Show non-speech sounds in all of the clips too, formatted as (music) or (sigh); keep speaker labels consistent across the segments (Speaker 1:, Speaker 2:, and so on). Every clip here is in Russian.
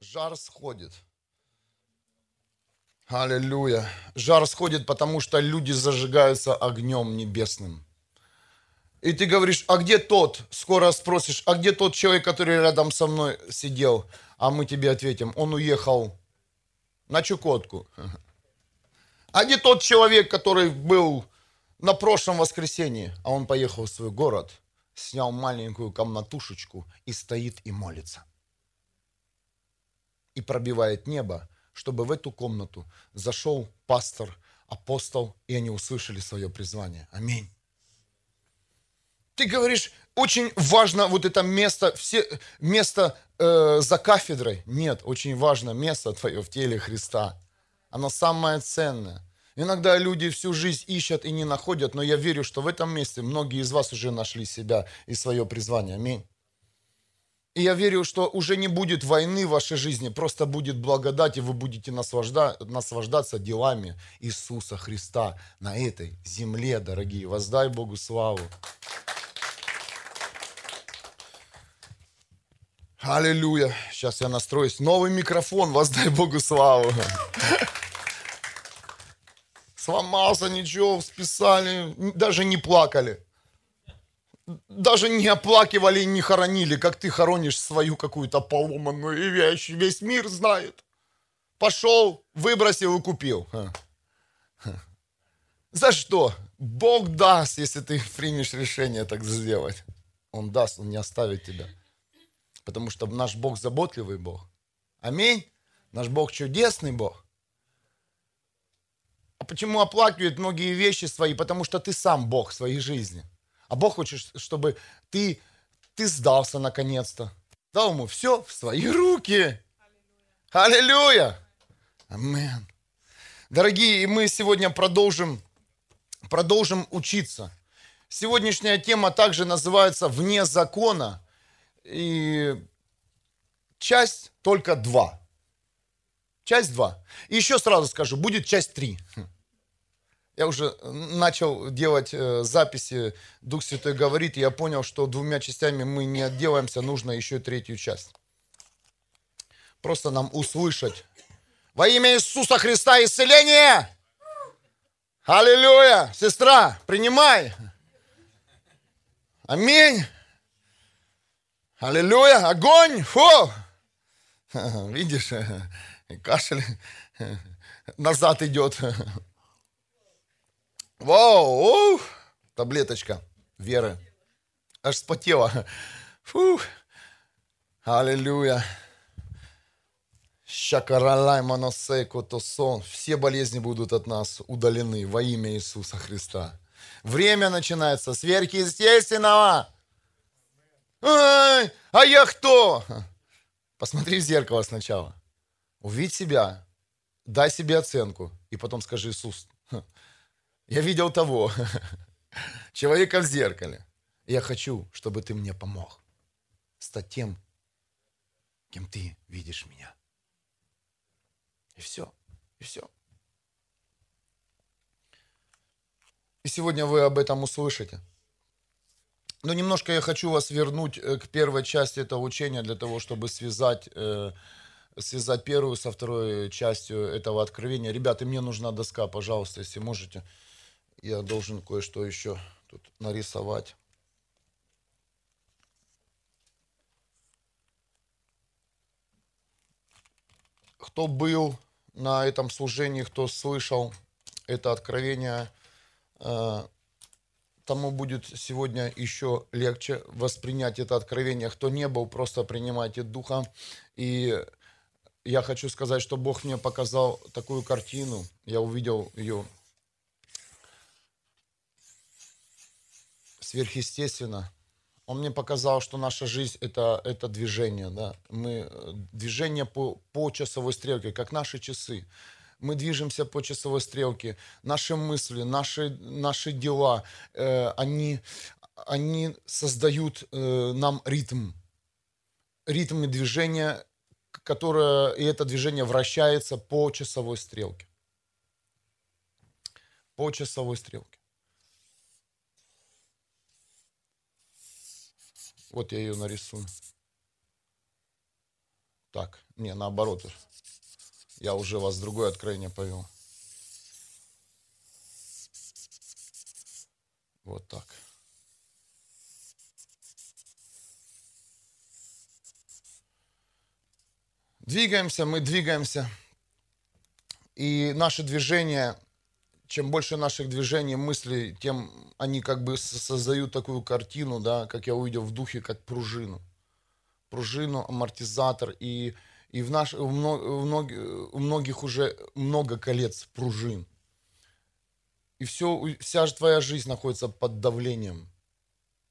Speaker 1: Жар сходит. Аллилуйя. Жар сходит, потому что люди зажигаются огнем небесным. И ты говоришь, а где тот? Скоро спросишь, а где тот человек, который рядом со мной сидел? А мы тебе ответим, он уехал на Чукотку. (laughs) А где тот человек, который был на прошлом воскресенье? А он поехал в свой город, снял маленькую комнатушечку и стоит и молится. И пробивает небо, чтобы в эту комнату зашел пастор, апостол, и они услышали свое призвание. Аминь. Ты говоришь, очень важно вот это место, все, место э, за кафедрой. Нет, очень важно место твое в теле Христа. Оно самое ценное. Иногда люди всю жизнь ищут и не находят, но я верю, что в этом месте многие из вас уже нашли себя и свое призвание. Аминь. И я верю, что уже не будет войны в вашей жизни, просто будет благодать, и вы будете наслажда, наслаждаться делами Иисуса Христа на этой земле, дорогие. Воздай Богу славу. Аллилуйя. Сейчас я настроюсь. Новый микрофон, воздай Богу славу. Сломался, ничего, списали, даже не плакали даже не оплакивали и не хоронили, как ты хоронишь свою какую-то поломанную вещь. Весь мир знает. Пошел, выбросил и купил. За что? Бог даст, если ты примешь решение так сделать. Он даст, Он не оставит тебя. Потому что наш Бог заботливый Бог. Аминь. Наш Бог чудесный Бог. А почему оплакивают многие вещи свои? Потому что ты сам Бог своей жизни. А Бог хочет, чтобы ты, ты сдался наконец-то. Дал ему все в свои руки. Аллилуйя! Амин. Дорогие, и мы сегодня продолжим, продолжим учиться. Сегодняшняя тема также называется «Вне закона». И часть только два. Часть два. И еще сразу скажу, будет часть три. Я уже начал делать э, записи «Дух Святой говорит», и я понял, что двумя частями мы не отделаемся, нужно еще и третью часть. Просто нам услышать. Во имя Иисуса Христа исцеление! Аллилуйя! Сестра, принимай! Аминь! Аллилуйя! Огонь! Фу! (laughs) Видишь, (laughs) кашель (laughs) назад идет. Вау! Ух, таблеточка веры. Аж спотела. Фух. Аллилуйя. Шакаралай моносей котосон. Все болезни будут от нас удалены во имя Иисуса Христа. Время начинается сверхъестественного. Ай, а я кто? Посмотри в зеркало сначала. Увидь себя, дай себе оценку, и потом скажи, Иисус, я видел того, (laughs) человека в зеркале. Я хочу, чтобы ты мне помог стать тем, кем ты видишь меня. И все, и все. И сегодня вы об этом услышите. Но немножко я хочу вас вернуть э, к первой части этого учения для того, чтобы связать, э, связать первую со второй частью этого откровения. Ребята, мне нужна доска, пожалуйста, если можете я должен кое-что еще тут нарисовать. Кто был на этом служении, кто слышал это откровение, э, тому будет сегодня еще легче воспринять это откровение. Кто не был, просто принимайте Духа. И я хочу сказать, что Бог мне показал такую картину. Я увидел ее сверхъестественно. Он мне показал, что наша жизнь это, это движение. Да? Мы, э, движение по, по часовой стрелке, как наши часы. Мы движемся по часовой стрелке. Наши мысли, наши, наши дела, э, они, они создают э, нам ритм. Ритм движения, которое, и это движение вращается по часовой стрелке. По часовой стрелке. Вот я ее нарисую. Так, не, наоборот. Я уже вас другое откровение повел. Вот так. Двигаемся, мы двигаемся. И наше движение, чем больше наших движений, мыслей, тем они как бы создают такую картину, да, как я увидел в духе, как пружину. Пружину, амортизатор. И, и в, наш, в, мног, в, мног, у многих уже много колец пружин. И все, вся же твоя жизнь находится под давлением.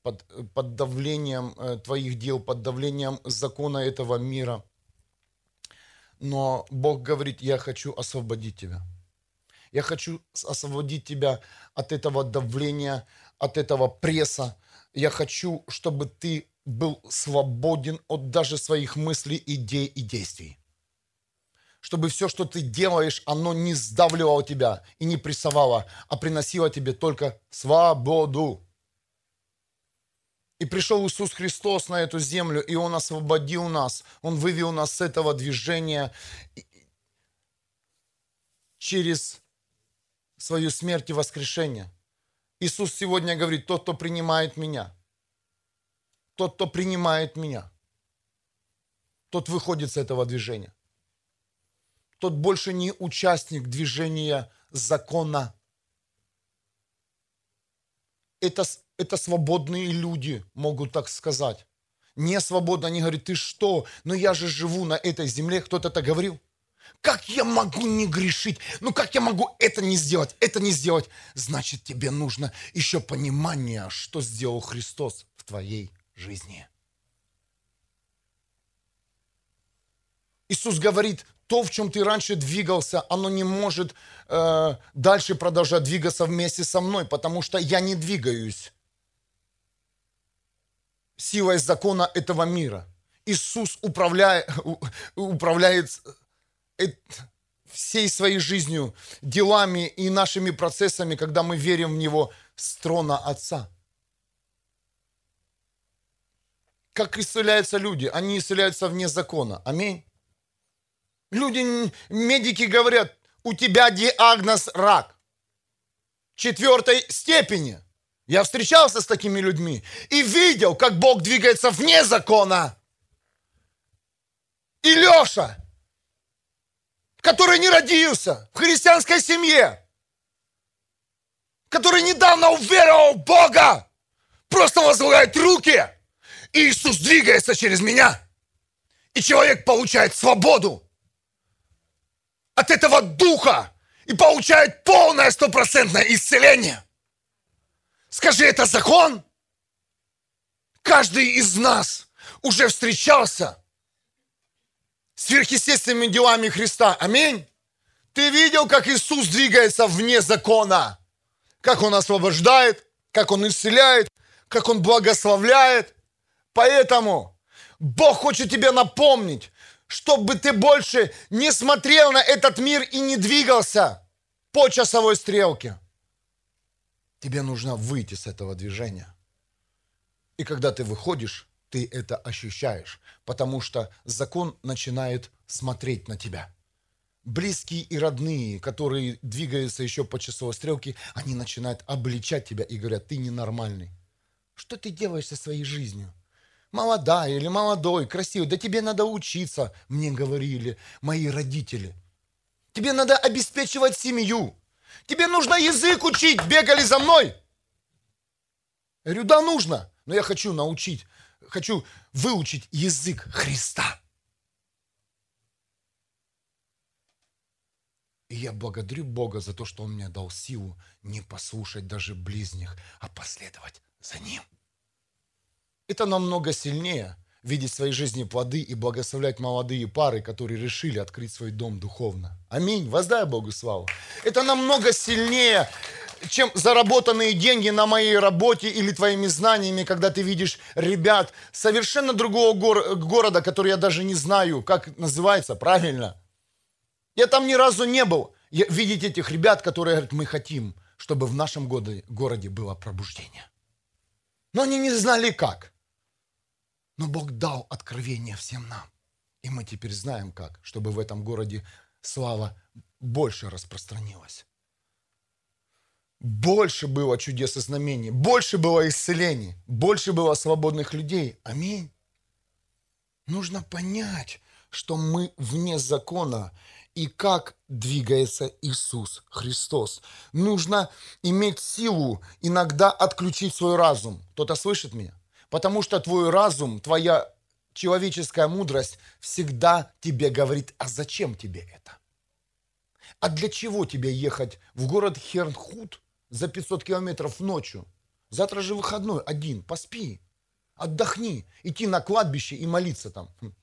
Speaker 1: Под, под давлением э, твоих дел, под давлением закона этого мира – но Бог говорит, я хочу освободить тебя. Я хочу освободить тебя от этого давления, от этого пресса. Я хочу, чтобы ты был свободен от даже своих мыслей, идей и действий. Чтобы все, что ты делаешь, оно не сдавливало тебя и не прессовало, а приносило тебе только свободу. И пришел Иисус Христос на эту землю, и Он освободил нас. Он вывел нас с этого движения через свою смерть и воскрешение. Иисус сегодня говорит, тот, кто принимает меня, тот, кто принимает меня, тот выходит с этого движения. Тот больше не участник движения закона. Это это свободные люди могут так сказать. Не свободно, они говорят, ты что? Но я же живу на этой земле, кто-то так говорил. Как я могу не грешить? Ну как я могу это не сделать, это не сделать? Значит, тебе нужно еще понимание, что сделал Христос в твоей жизни. Иисус говорит, то, в чем ты раньше двигался, оно не может э, дальше продолжать двигаться вместе со мной, потому что я не двигаюсь силой закона этого мира. Иисус управляет, (laughs) управляет всей своей жизнью, делами и нашими процессами, когда мы верим в Него с трона Отца. Как исцеляются люди? Они исцеляются вне закона. Аминь. Люди, медики говорят, у тебя диагноз рак четвертой степени – я встречался с такими людьми и видел, как Бог двигается вне закона. И Леша, который не родился в христианской семье, который недавно уверовал в Бога, просто возлагает руки, и Иисус двигается через меня. И человек получает свободу от этого духа и получает полное стопроцентное исцеление – Скажи, это закон? Каждый из нас уже встречался сверхъестественными делами Христа. Аминь. Ты видел, как Иисус двигается вне закона? Как Он освобождает, как Он исцеляет, как Он благословляет. Поэтому Бог хочет тебе напомнить, чтобы ты больше не смотрел на этот мир и не двигался по часовой стрелке. Тебе нужно выйти с этого движения. И когда ты выходишь, ты это ощущаешь, потому что закон начинает смотреть на тебя. Близкие и родные, которые двигаются еще по часовой стрелке, они начинают обличать тебя и говорят, ты ненормальный. Что ты делаешь со своей жизнью? Молодая или молодой, красивый, да тебе надо учиться, мне говорили мои родители. Тебе надо обеспечивать семью. Тебе нужно язык учить, бегали за мной. Я говорю, да, нужно, но я хочу научить, хочу выучить язык Христа. И я благодарю Бога за то, что Он мне дал силу не послушать даже близних, а последовать за Ним. Это намного сильнее – видеть в своей жизни плоды и благословлять молодые пары, которые решили открыть свой дом духовно. Аминь. Воздай Богу славу. Это намного сильнее, чем заработанные деньги на моей работе или твоими знаниями, когда ты видишь ребят совершенно другого гор- города, который я даже не знаю, как называется правильно. Я там ни разу не был. Я, видеть этих ребят, которые говорят, мы хотим, чтобы в нашем городе, городе было пробуждение. Но они не знали как. Но Бог дал откровение всем нам. И мы теперь знаем как, чтобы в этом городе слава больше распространилась. Больше было чудес и знамений, больше было исцелений, больше было свободных людей. Аминь. Нужно понять, что мы вне закона и как двигается Иисус Христос. Нужно иметь силу иногда отключить свой разум. Кто-то слышит меня? Потому что твой разум, твоя человеческая мудрость всегда тебе говорит, а зачем тебе это? А для чего тебе ехать в город Хернхут за 500 километров ночью? Завтра же выходной, один, поспи, отдохни, идти на кладбище и молиться там. Хм.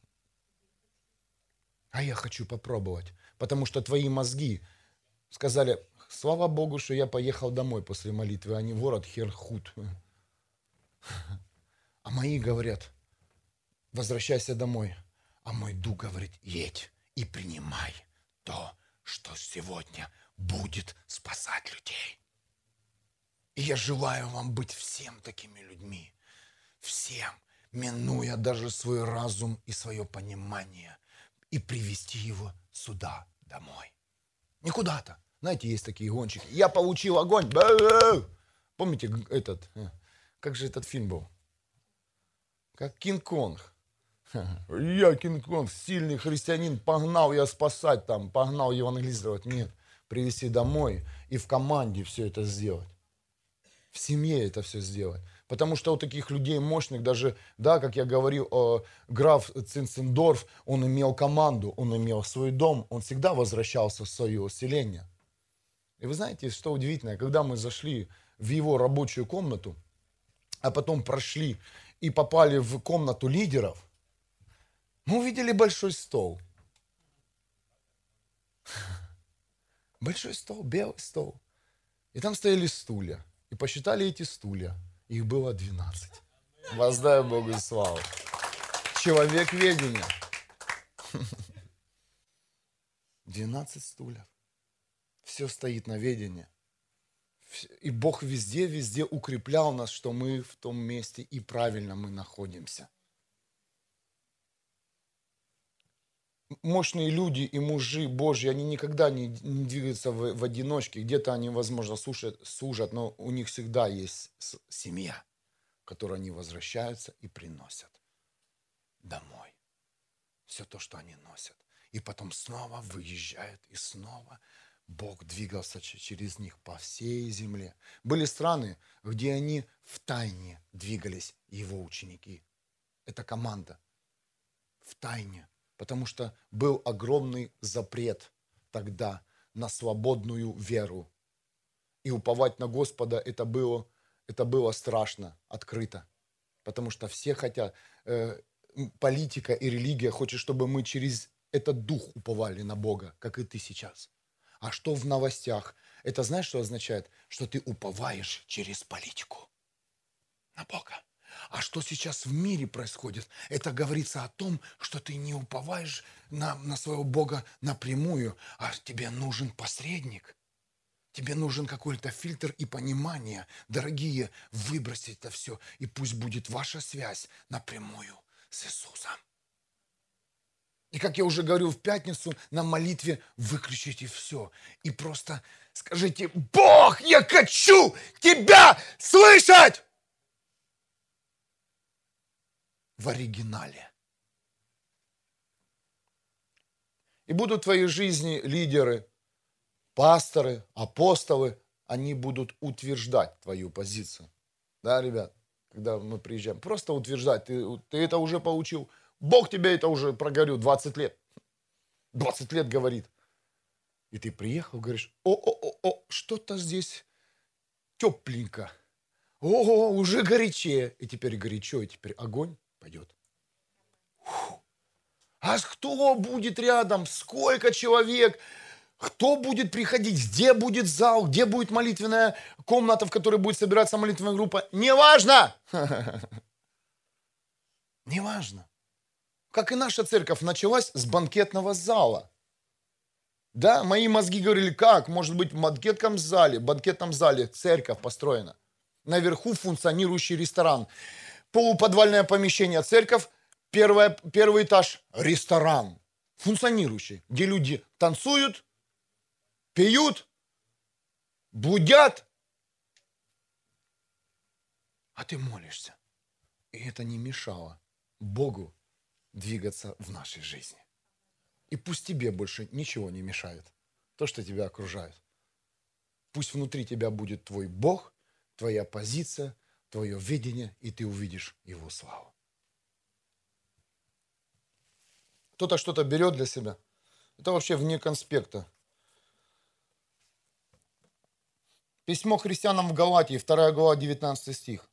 Speaker 1: А я хочу попробовать, потому что твои мозги сказали, слава Богу, что я поехал домой после молитвы, а не в город Херхут. А мои говорят, возвращайся домой. А мой дух говорит, едь и принимай то, что сегодня будет спасать людей. И я желаю вам быть всем такими людьми. Всем, минуя даже свой разум и свое понимание, и привести его сюда, домой. Не куда-то. Знаете, есть такие гонщики. Я получил огонь. Помните этот, э, как же этот фильм был? Как Кинг-Конг. (laughs) Я Кинг-Конг, сильный христианин, погнал я спасать там, погнал евангелизировать. Нет, привести домой и в команде все это сделать. В семье это все сделать. Потому что у таких людей мощных, даже, да, как я говорил, о, граф Цинцендорф, он имел команду, он имел свой дом, он всегда возвращался в свое селение. И вы знаете, что удивительно, когда мы зашли в его рабочую комнату, а потом прошли и попали в комнату лидеров, мы увидели большой стол. (laughs) Большой стол, белый стол. И там стояли стулья. И посчитали эти стулья. Их было 12. Воздай Богу славу. Человек ведения. (laughs) 12 стульев. Все стоит на ведении. И Бог везде, везде укреплял нас, что мы в том месте и правильно мы находимся. Мощные люди и мужи Божьи, они никогда не, не двигаются в, в одиночке. Где-то они, возможно, слушают, служат, но у них всегда есть семья, к которой они возвращаются и приносят домой. Все то, что они носят. И потом снова выезжают, и снова Бог двигался через них по всей земле. Были страны, где они в тайне двигались, его ученики. Это команда. В тайне. Потому что был огромный запрет тогда на свободную веру. И уповать на Господа это было, это было страшно, открыто. Потому что все хотят, э, политика и религия хочет, чтобы мы через этот дух уповали на Бога, как и ты сейчас. А что в новостях? Это знаешь, что означает? Что ты уповаешь через политику на Бога. А что сейчас в мире происходит? Это говорится о том, что ты не уповаешь на, на своего Бога напрямую, а тебе нужен посредник. Тебе нужен какой-то фильтр и понимание. Дорогие, выбросить это все, и пусть будет ваша связь напрямую с Иисусом. И как я уже говорил в пятницу, на молитве выключите все. И просто скажите, Бог, я хочу тебя слышать! В оригинале. И будут в твоей жизни лидеры, пасторы, апостолы, они будут утверждать твою позицию. Да, ребят, когда мы приезжаем, просто утверждать, ты, ты это уже получил, Бог тебе это уже проговорил 20 лет. 20 лет говорит. И ты приехал, говоришь, о-о-о, что-то здесь тепленько. О, уже горячее. И теперь горячо, и теперь огонь Фу. А кто будет рядом? Сколько человек? Кто будет приходить? Где будет зал? Где будет молитвенная комната, в которой будет собираться молитвенная группа? Неважно! (laughs) Неважно. Как и наша церковь началась с банкетного зала. Да, мои мозги говорили, как может быть в банкетном зале, в банкетном зале церковь построена. Наверху функционирующий ресторан. Полуподвальное помещение церковь, Первое, первый этаж – ресторан, функционирующий, где люди танцуют, пьют, блудят, а ты молишься. И это не мешало Богу двигаться в нашей жизни. И пусть тебе больше ничего не мешает, то, что тебя окружает. Пусть внутри тебя будет твой Бог, твоя позиция, твое видение, и ты увидишь Его славу. Кто-то что-то берет для себя. Это вообще вне конспекта. Письмо христианам в Галатии, 2 глава, 19 стих.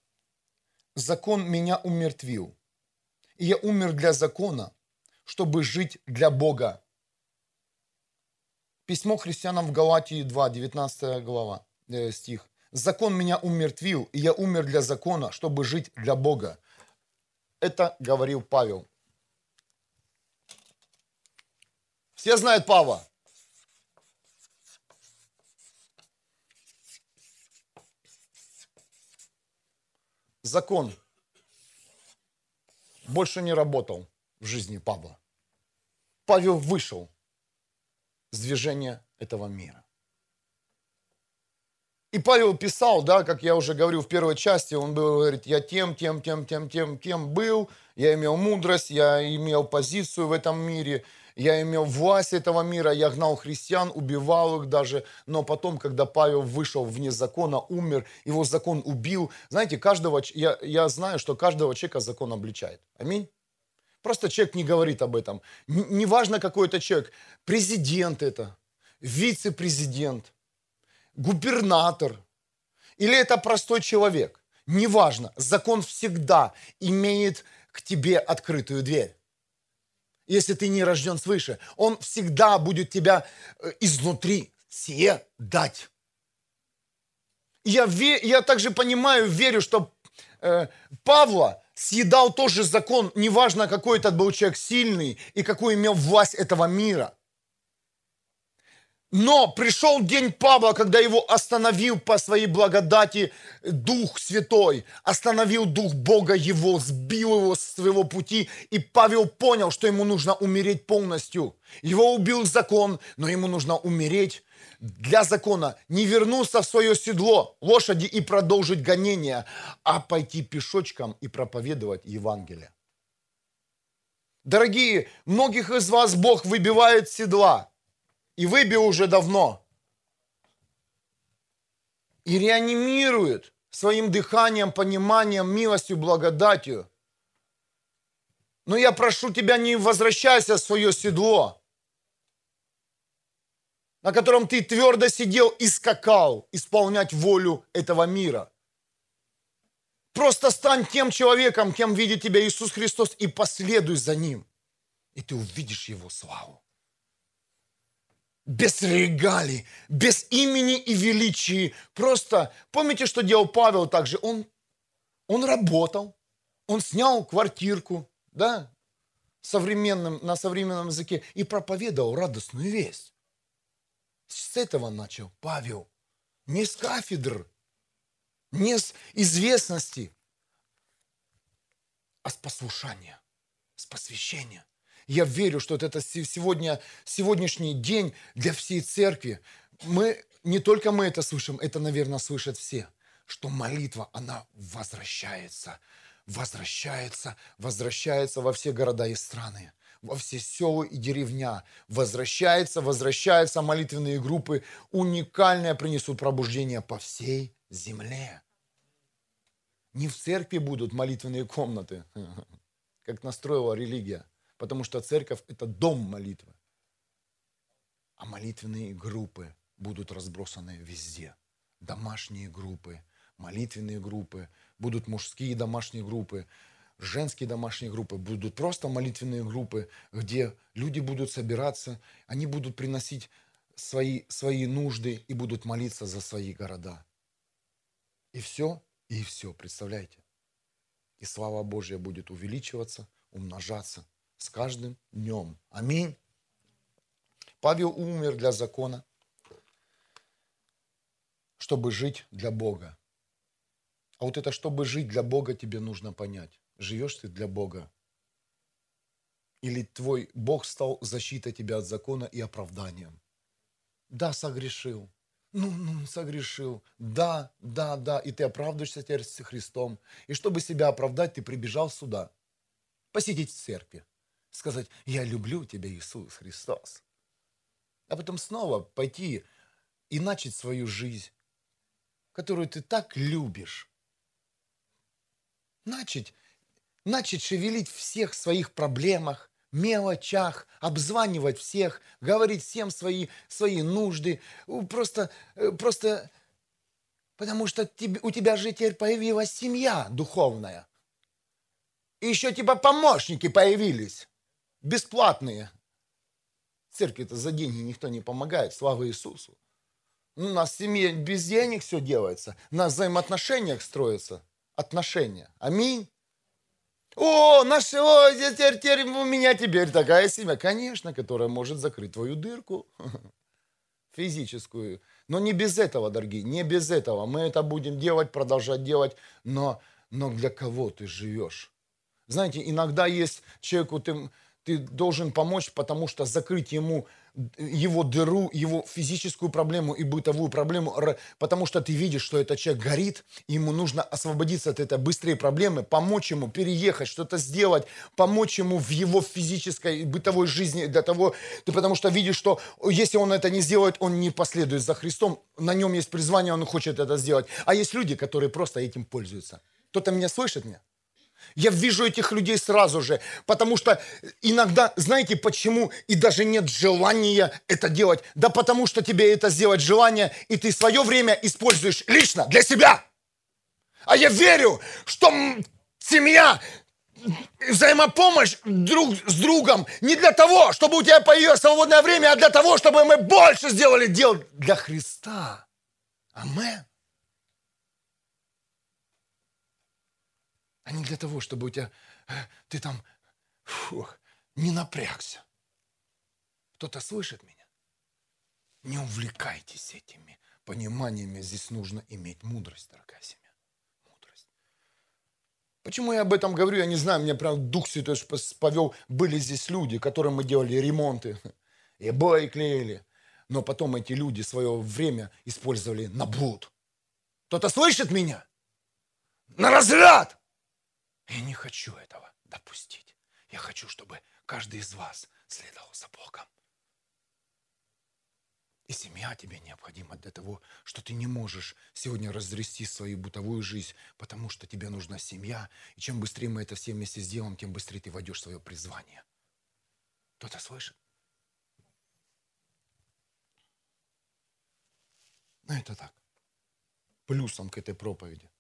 Speaker 1: «Закон меня умертвил, и я умер для закона, чтобы жить для Бога». Письмо христианам в Галатии 2, 19 глава, э, стих. «Закон меня умертвил, и я умер для закона, чтобы жить для Бога». Это говорил Павел. Все знают Павла. Закон больше не работал в жизни Павла. Павел вышел с движения этого мира. И Павел писал, да, как я уже говорил в первой части, он был, говорит, я тем, тем, тем, тем, тем, тем был, я имел мудрость, я имел позицию в этом мире, я имел власть этого мира, я гнал христиан, убивал их даже, но потом, когда Павел вышел вне закона, умер, его закон убил. Знаете, каждого, я, я знаю, что каждого человека закон обличает. Аминь. Просто человек не говорит об этом. Неважно, какой это человек, президент это, вице-президент, губернатор, или это простой человек. Неважно, закон всегда имеет к тебе открытую дверь если ты не рожден свыше. Он всегда будет тебя э, изнутри сие дать. Я, ве, я также понимаю, верю, что э, Павла съедал тоже закон, неважно, какой этот был человек сильный и какую имел власть этого мира – но пришел день Павла, когда его остановил по своей благодати Дух Святой, остановил Дух Бога его, сбил его с своего пути, и Павел понял, что ему нужно умереть полностью. Его убил закон, но ему нужно умереть для закона, не вернуться в свое седло лошади и продолжить гонение, а пойти пешочком и проповедовать Евангелие. Дорогие, многих из вас Бог выбивает седла – и выбил уже давно. И реанимирует своим дыханием, пониманием, милостью, благодатью. Но я прошу тебя, не возвращайся в свое седло, на котором ты твердо сидел и скакал исполнять волю этого мира. Просто стань тем человеком, кем видит тебя Иисус Христос, и последуй за Ним. И ты увидишь Его славу без регалий, без имени и величия. Просто помните, что делал Павел также? Он, он работал, он снял квартирку, да, современным, на современном языке и проповедовал радостную весть. С этого начал Павел. Не с кафедр, не с известности, а с послушания, с посвящения. Я верю, что это сегодня, сегодняшний день для всей церкви. Мы, не только мы это слышим, это, наверное, слышат все, что молитва, она возвращается, возвращается, возвращается во все города и страны во все села и деревня. Возвращается, возвращаются молитвенные группы. Уникальное принесут пробуждение по всей земле. Не в церкви будут молитвенные комнаты, (laughs) как настроила религия, Потому что церковь – это дом молитвы. А молитвенные группы будут разбросаны везде. Домашние группы, молитвенные группы, будут мужские домашние группы, женские домашние группы, будут просто молитвенные группы, где люди будут собираться, они будут приносить свои, свои нужды и будут молиться за свои города. И все, и все, представляете? И слава Божья будет увеличиваться, умножаться с каждым днем. Аминь. Павел умер для закона, чтобы жить для Бога. А вот это, чтобы жить для Бога, тебе нужно понять. Живешь ты для Бога Или твой Бог стал защитой тебя от закона и оправданием? Да, согрешил. Ну, ну, согрешил. Да, да, да. И ты оправдываешься теперь с Христом. И чтобы себя оправдать, ты прибежал сюда. Посидеть в церкви. Сказать, я люблю тебя, Иисус Христос. А потом снова пойти и начать свою жизнь, которую ты так любишь. Начать, начать шевелить всех своих проблемах, мелочах, обзванивать всех, говорить всем свои, свои нужды. Просто, э, просто потому что у тебя же теперь появилась семья духовная. И еще типа помощники появились, бесплатные. Церкви-то за деньги никто не помогает, слава Иисусу. У нас в семье без денег все делается, на взаимоотношениях строятся отношения. Аминь. О, нашел, теперь, теперь у меня теперь такая семья. Конечно, которая может закрыть твою дырку (laughs) физическую. Но не без этого, дорогие, не без этого. Мы это будем делать, продолжать делать. Но, но для кого ты живешь? Знаете, иногда есть человеку, ты, ты должен помочь, потому что закрыть ему его дыру, его физическую проблему и бытовую проблему, потому что ты видишь, что этот человек горит, ему нужно освободиться от этой быстрее проблемы, помочь ему переехать, что-то сделать, помочь ему в его физической и бытовой жизни для того, ты потому что видишь, что если он это не сделает, он не последует за Христом, на нем есть призвание, он хочет это сделать. А есть люди, которые просто этим пользуются. Кто-то меня слышит меня? Я вижу этих людей сразу же, потому что иногда, знаете почему, и даже нет желания это делать? Да потому что тебе это сделать желание, и ты свое время используешь лично для себя. А я верю, что семья, взаимопомощь друг с другом не для того, чтобы у тебя появилось свободное время, а для того, чтобы мы больше сделали дел для Христа. Амен. А не для того, чтобы у тебя, э, ты там фух, не напрягся. Кто-то слышит меня? Не увлекайтесь этими пониманиями. Здесь нужно иметь мудрость, дорогая семья. Мудрость. Почему я об этом говорю, я не знаю. Мне прям Дух Святой повел. Были здесь люди, которым мы делали ремонты. (laughs) И бои клеили. Но потом эти люди свое время использовали на блуд. Кто-то слышит меня? На разряд! Я не хочу этого допустить. Я хочу, чтобы каждый из вас следовал за Богом. И семья тебе необходима для того, что ты не можешь сегодня разрести свою бытовую жизнь, потому что тебе нужна семья. И чем быстрее мы это все вместе сделаем, тем быстрее ты войдешь в свое призвание. Кто-то слышит? Ну, это так. Плюсом к этой проповеди.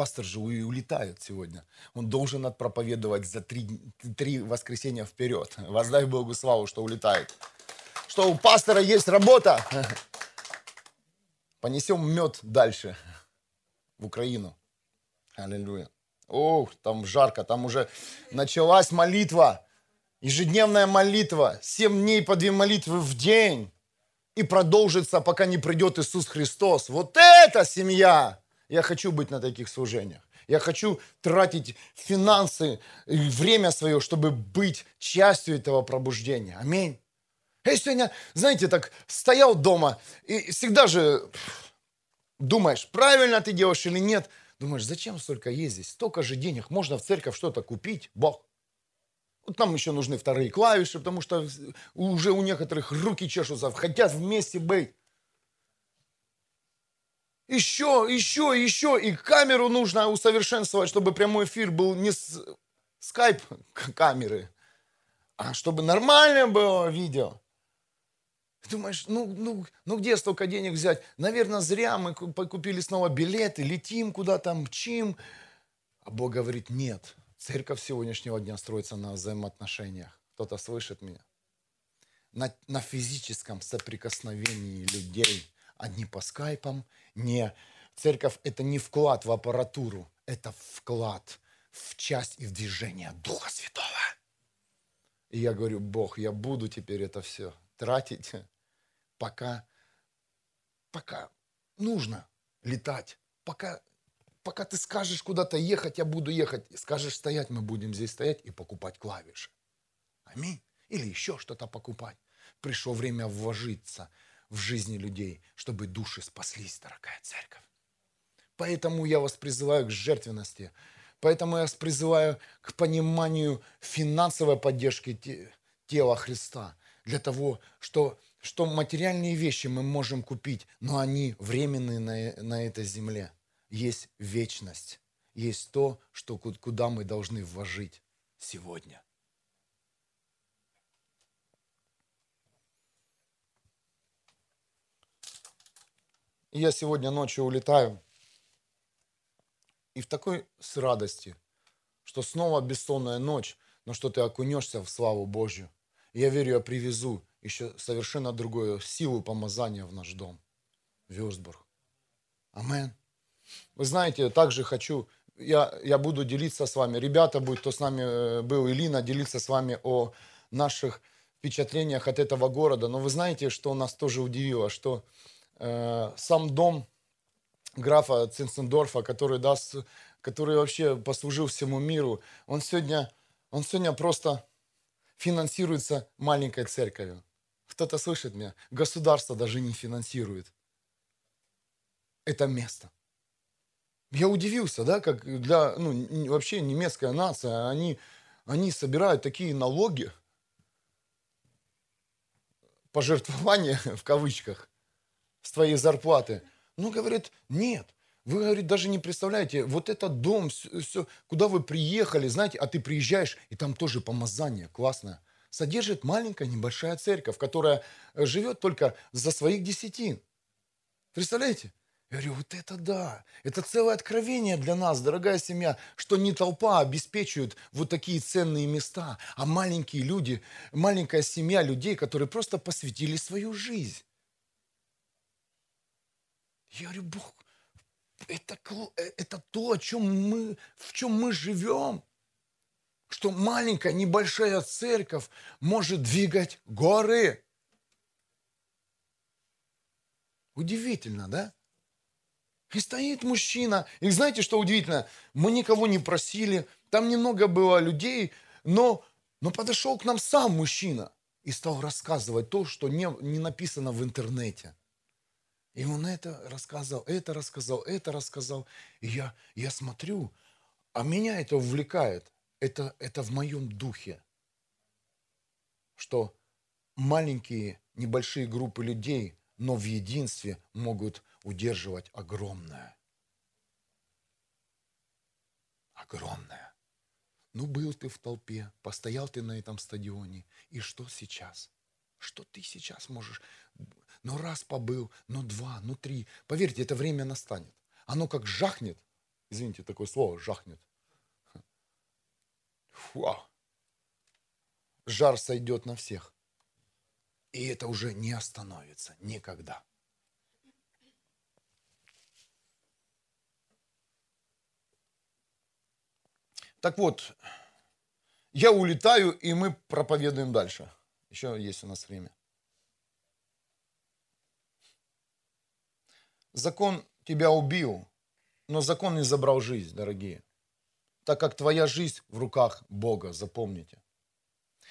Speaker 1: Пастор же улетает сегодня. Он должен отпроповедовать за три, три воскресенья вперед. (laughs) Воздай Богу славу, что улетает. Что у пастора есть работа. (laughs) Понесем мед дальше в Украину. Аллилуйя. Ох, там жарко, там уже началась молитва. Ежедневная молитва. Семь дней по две молитвы в день. И продолжится, пока не придет Иисус Христос. Вот это семья! Я хочу быть на таких служениях. Я хочу тратить финансы и время свое, чтобы быть частью этого пробуждения. Аминь. Я сегодня, знаете, так стоял дома, и всегда же думаешь, правильно ты делаешь или нет. Думаешь, зачем столько ездить? Столько же денег, можно в церковь что-то купить. Бог. Вот нам еще нужны вторые клавиши, потому что уже у некоторых руки чешутся, хотят вместе быть еще, еще, еще. И камеру нужно усовершенствовать, чтобы прямой эфир был не с скайп (laughs) камеры, а чтобы нормально было видео. Думаешь, ну, ну, ну где столько денег взять? Наверное, зря мы купили снова билеты, летим куда-то, мчим. А Бог говорит, нет. Церковь сегодняшнего дня строится на взаимоотношениях. Кто-то слышит меня? На, на физическом соприкосновении людей – не по скайпам, не... Церковь – это не вклад в аппаратуру, это вклад в часть и в движение Духа Святого. И я говорю, Бог, я буду теперь это все тратить, пока, пока нужно летать, пока, пока ты скажешь куда-то ехать, я буду ехать, скажешь стоять, мы будем здесь стоять и покупать клавиши. Аминь. Или еще что-то покупать. Пришло время вложиться в жизни людей, чтобы души спаслись, дорогая церковь. Поэтому я вас призываю к жертвенности. Поэтому я вас призываю к пониманию финансовой поддержки тела Христа. Для того, что, что материальные вещи мы можем купить, но они временные на, на этой земле. Есть вечность. Есть то, что, куда мы должны вложить сегодня. И я сегодня ночью улетаю. И в такой с радости, что снова бессонная ночь, но что ты окунешься в славу Божью. И я верю, я привезу еще совершенно другую силу помазания в наш дом, Вюрсбург. Амен. Вы знаете, также хочу, я, я буду делиться с вами, ребята, будь кто с нами э, был, Илина, делиться с вами о наших впечатлениях от этого города. Но вы знаете, что нас тоже удивило, что Э, сам дом графа Цинцендорфа, который, даст, который вообще послужил всему миру, он сегодня, он сегодня просто финансируется маленькой церковью. Кто-то слышит меня? Государство даже не финансирует это место. Я удивился, да, как для, ну, вообще немецкая нация, они, они собирают такие налоги, пожертвования (laughs) в кавычках, с твоей зарплаты. Ну, говорит, нет. Вы, говорит, даже не представляете, вот этот дом, все, все, куда вы приехали, знаете, а ты приезжаешь, и там тоже помазание классное. Содержит маленькая небольшая церковь, которая э, живет только за своих десятин. Представляете? Я говорю, вот это да, это целое откровение для нас, дорогая семья, что не толпа обеспечивает вот такие ценные места, а маленькие люди, маленькая семья людей, которые просто посвятили свою жизнь. Я говорю, Бог, это, э, это то, о чем мы, в чем мы живем. Что маленькая, небольшая церковь может двигать горы. Удивительно, да? И стоит мужчина. И знаете, что удивительно? Мы никого не просили. Там немного было людей, но, но подошел к нам сам мужчина и стал рассказывать то, что не, не написано в интернете. И он это рассказал, это рассказал, это рассказал. И я, я смотрю, а меня это увлекает. Это, это в моем духе. Что маленькие, небольшие группы людей, но в единстве могут удерживать огромное. Огромное. Ну, был ты в толпе, постоял ты на этом стадионе, и что сейчас? Что ты сейчас можешь? Ну раз побыл, ну два, ну три. Поверьте, это время настанет. Оно как жахнет. Извините, такое слово, жахнет. Фу. Жар сойдет на всех. И это уже не остановится никогда. Так вот, я улетаю, и мы проповедуем дальше. Еще есть у нас время. Закон тебя убил, но закон не забрал жизнь, дорогие. Так как твоя жизнь в руках Бога, запомните.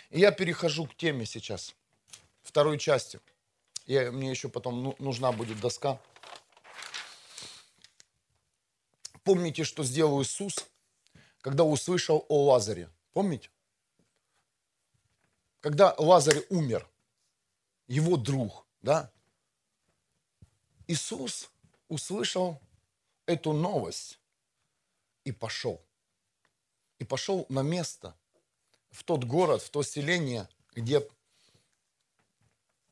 Speaker 1: И я перехожу к теме сейчас, второй части. Я, мне еще потом ну, нужна будет доска. Помните, что сделал Иисус, когда услышал о Лазаре? Помните? Когда Лазарь умер, его друг, да, Иисус услышал эту новость и пошел. И пошел на место, в тот город, в то селение, где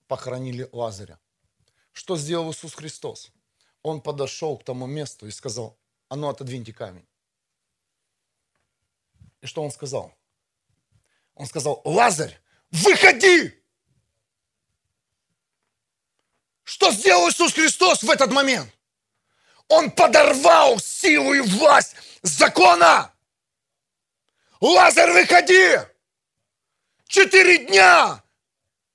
Speaker 1: похоронили Лазаря. Что сделал Иисус Христос? Он подошел к тому месту и сказал, а ну отодвиньте камень. И что он сказал? Он сказал, Лазарь, выходи! Что сделал Иисус Христос в этот момент? Он подорвал силу и власть закона. Лазарь, выходи! Четыре дня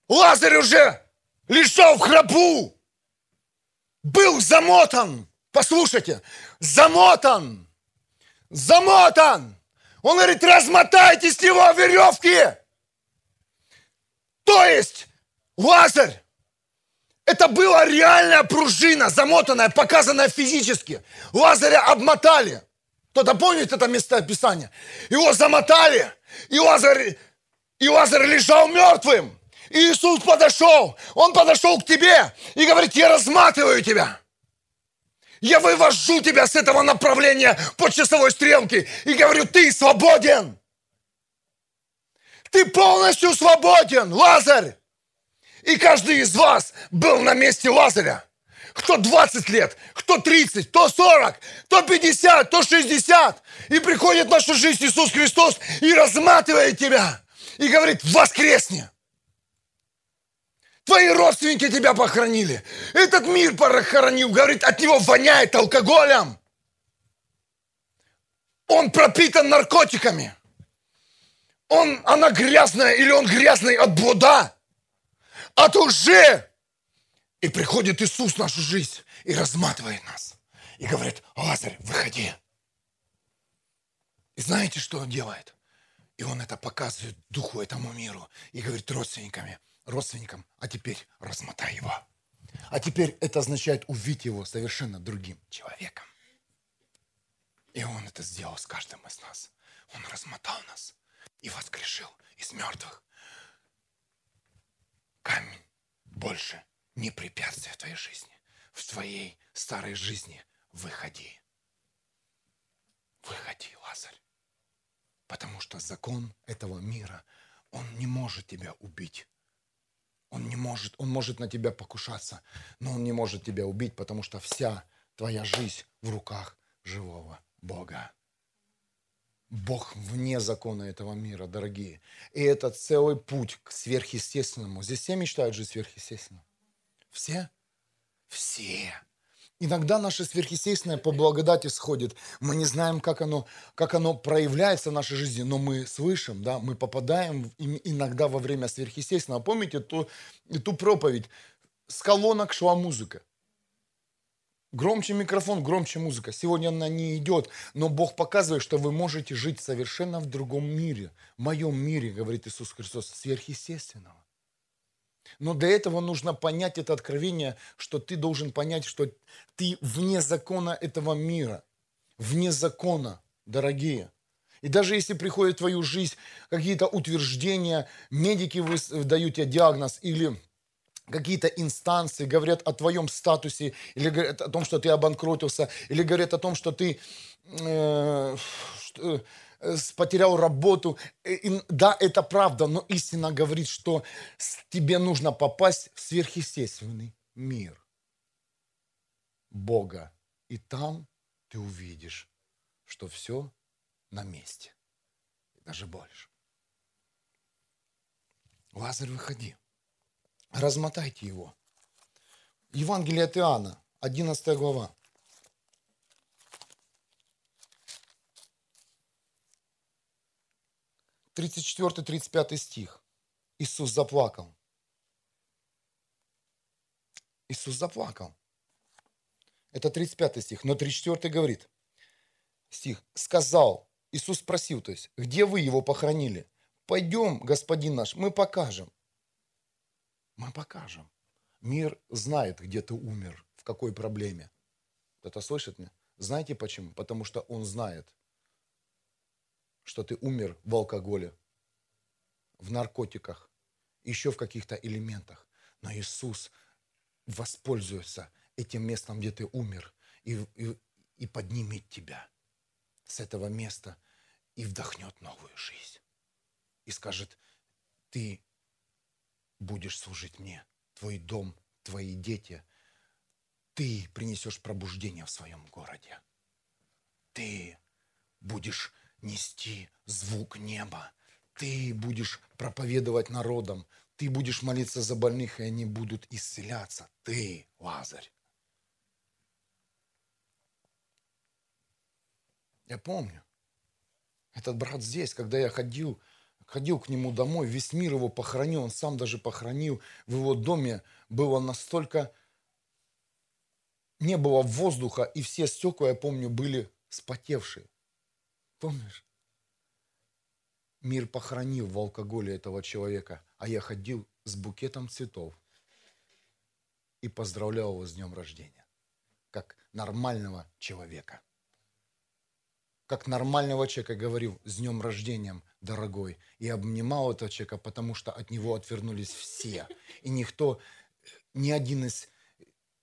Speaker 1: Лазарь уже лежал в храпу. Был замотан. Послушайте, замотан. Замотан. Он говорит, размотайте с него веревки. То есть Лазарь это была реальная пружина, замотанная, показанная физически. Лазаря обмотали. Кто-то помнит это место Писания? Его замотали, и Лазарь, и Лазарь лежал мертвым. И Иисус подошел, Он подошел к тебе и говорит, я разматываю тебя. Я вывожу тебя с этого направления по часовой стрелке и говорю, ты свободен. Ты полностью свободен, Лазарь. И каждый из вас был на месте Лазаря. Кто 20 лет, кто 30, кто 40, кто 50, кто 60. И приходит в нашу жизнь Иисус Христос и разматывает тебя. И говорит, воскресни. Твои родственники тебя похоронили. Этот мир похоронил. Говорит, от него воняет алкоголем. Он пропитан наркотиками. Он, она грязная или он грязный от блуда, от лжи. И приходит Иисус в нашу жизнь и разматывает нас. И говорит, Лазарь, выходи. И знаете, что он делает? И он это показывает духу этому миру. И говорит родственниками – родственникам, а теперь размотай его. А теперь это означает увидеть его совершенно другим человеком. И он это сделал с каждым из нас. Он размотал нас и воскрешил из мертвых. Камень больше не препятствие в твоей жизни. В твоей старой жизни выходи. Выходи, Лазарь. Потому что закон этого мира, он не может тебя убить. Он не может, он может на тебя покушаться, но он не может тебя убить, потому что вся твоя жизнь в руках живого Бога. Бог вне закона этого мира, дорогие. И это целый путь к сверхъестественному. Здесь все мечтают жить сверхъестественно. Все? Все. Иногда наше сверхъестественное по благодати сходит. Мы не знаем, как оно, как оно проявляется в нашей жизни, но мы слышим, да, мы попадаем иногда во время сверхъестественного. Помните ту, ту проповедь? С колонок шла музыка. Громче микрофон, громче музыка. Сегодня она не идет, но Бог показывает, что вы можете жить совершенно в другом мире. В моем мире, говорит Иисус Христос, сверхъестественного. Но для этого нужно понять это откровение, что ты должен понять, что ты вне закона этого мира. Вне закона, дорогие. И даже если приходит в твою жизнь какие-то утверждения, медики дают тебе диагноз или какие-то инстанции говорят о твоем статусе, или говорят о том, что ты обанкротился, или говорят о том, что ты э, Э, потерял работу. Э, и, да, это правда, но истина говорит, что тебе нужно попасть в сверхъестественный мир Бога. И там ты увидишь, что все на месте. Даже больше. Лазарь, выходи. Размотайте его. Евангелие от Иоанна, 11 глава. 34-35 стих. Иисус заплакал. Иисус заплакал. Это 35 стих. Но 34 говорит, стих, сказал, Иисус спросил, то есть, где вы его похоронили? Пойдем, господин наш, мы покажем. Мы покажем. Мир знает, где ты умер, в какой проблеме. Это слышит меня? Знаете почему? Потому что он знает, что ты умер в алкоголе, в наркотиках, еще в каких-то элементах. Но Иисус воспользуется этим местом, где ты умер, и, и, и поднимет тебя с этого места и вдохнет новую жизнь. И скажет, ты будешь служить мне, твой дом, твои дети, ты принесешь пробуждение в своем городе. Ты будешь нести звук неба. Ты будешь проповедовать народам. Ты будешь молиться за больных, и они будут исцеляться. Ты, Лазарь. Я помню. Этот брат здесь, когда я ходил, ходил к нему домой, весь мир его похоронил, он сам даже похоронил. В его доме было настолько... Не было воздуха, и все стекла, я помню, были спотевшие. Помнишь? Мир похоронил в алкоголе этого человека, а я ходил с букетом цветов и поздравлял его с днем рождения, как нормального человека. Как нормального человека говорил, с днем рождения, дорогой. И обнимал этого человека, потому что от него отвернулись все. И никто, ни один из...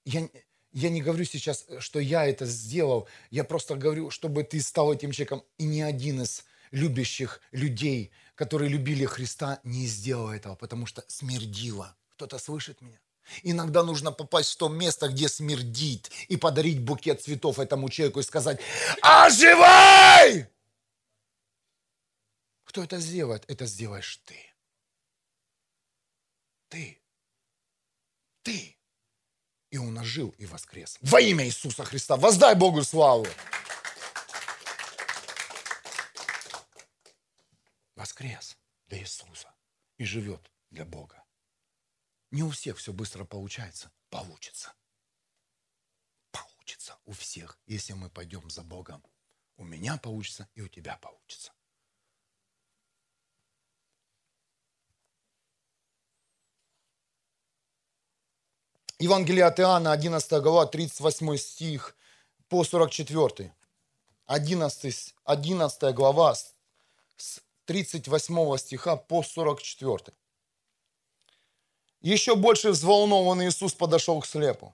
Speaker 1: Я, я не говорю сейчас, что я это сделал. Я просто говорю, чтобы ты стал этим человеком. И ни один из любящих людей, которые любили Христа, не сделал этого, потому что смердило. Кто-то слышит меня? Иногда нужно попасть в то место, где смердит, и подарить букет цветов этому человеку и сказать «Оживай!» Кто это сделает? Это сделаешь ты. Ты. Ты. И он ожил и воскрес. Во имя Иисуса Христа. Воздай Богу славу. Воскрес для Иисуса и живет для Бога. Не у всех все быстро получается. Получится. Получится у всех, если мы пойдем за Богом. У меня получится и у тебя получится. Евангелие от Иоанна, 11 глава, 38 стих по 44. 11, 11 глава, с 38 стиха по 44. Еще больше взволнованный Иисус подошел к слепу.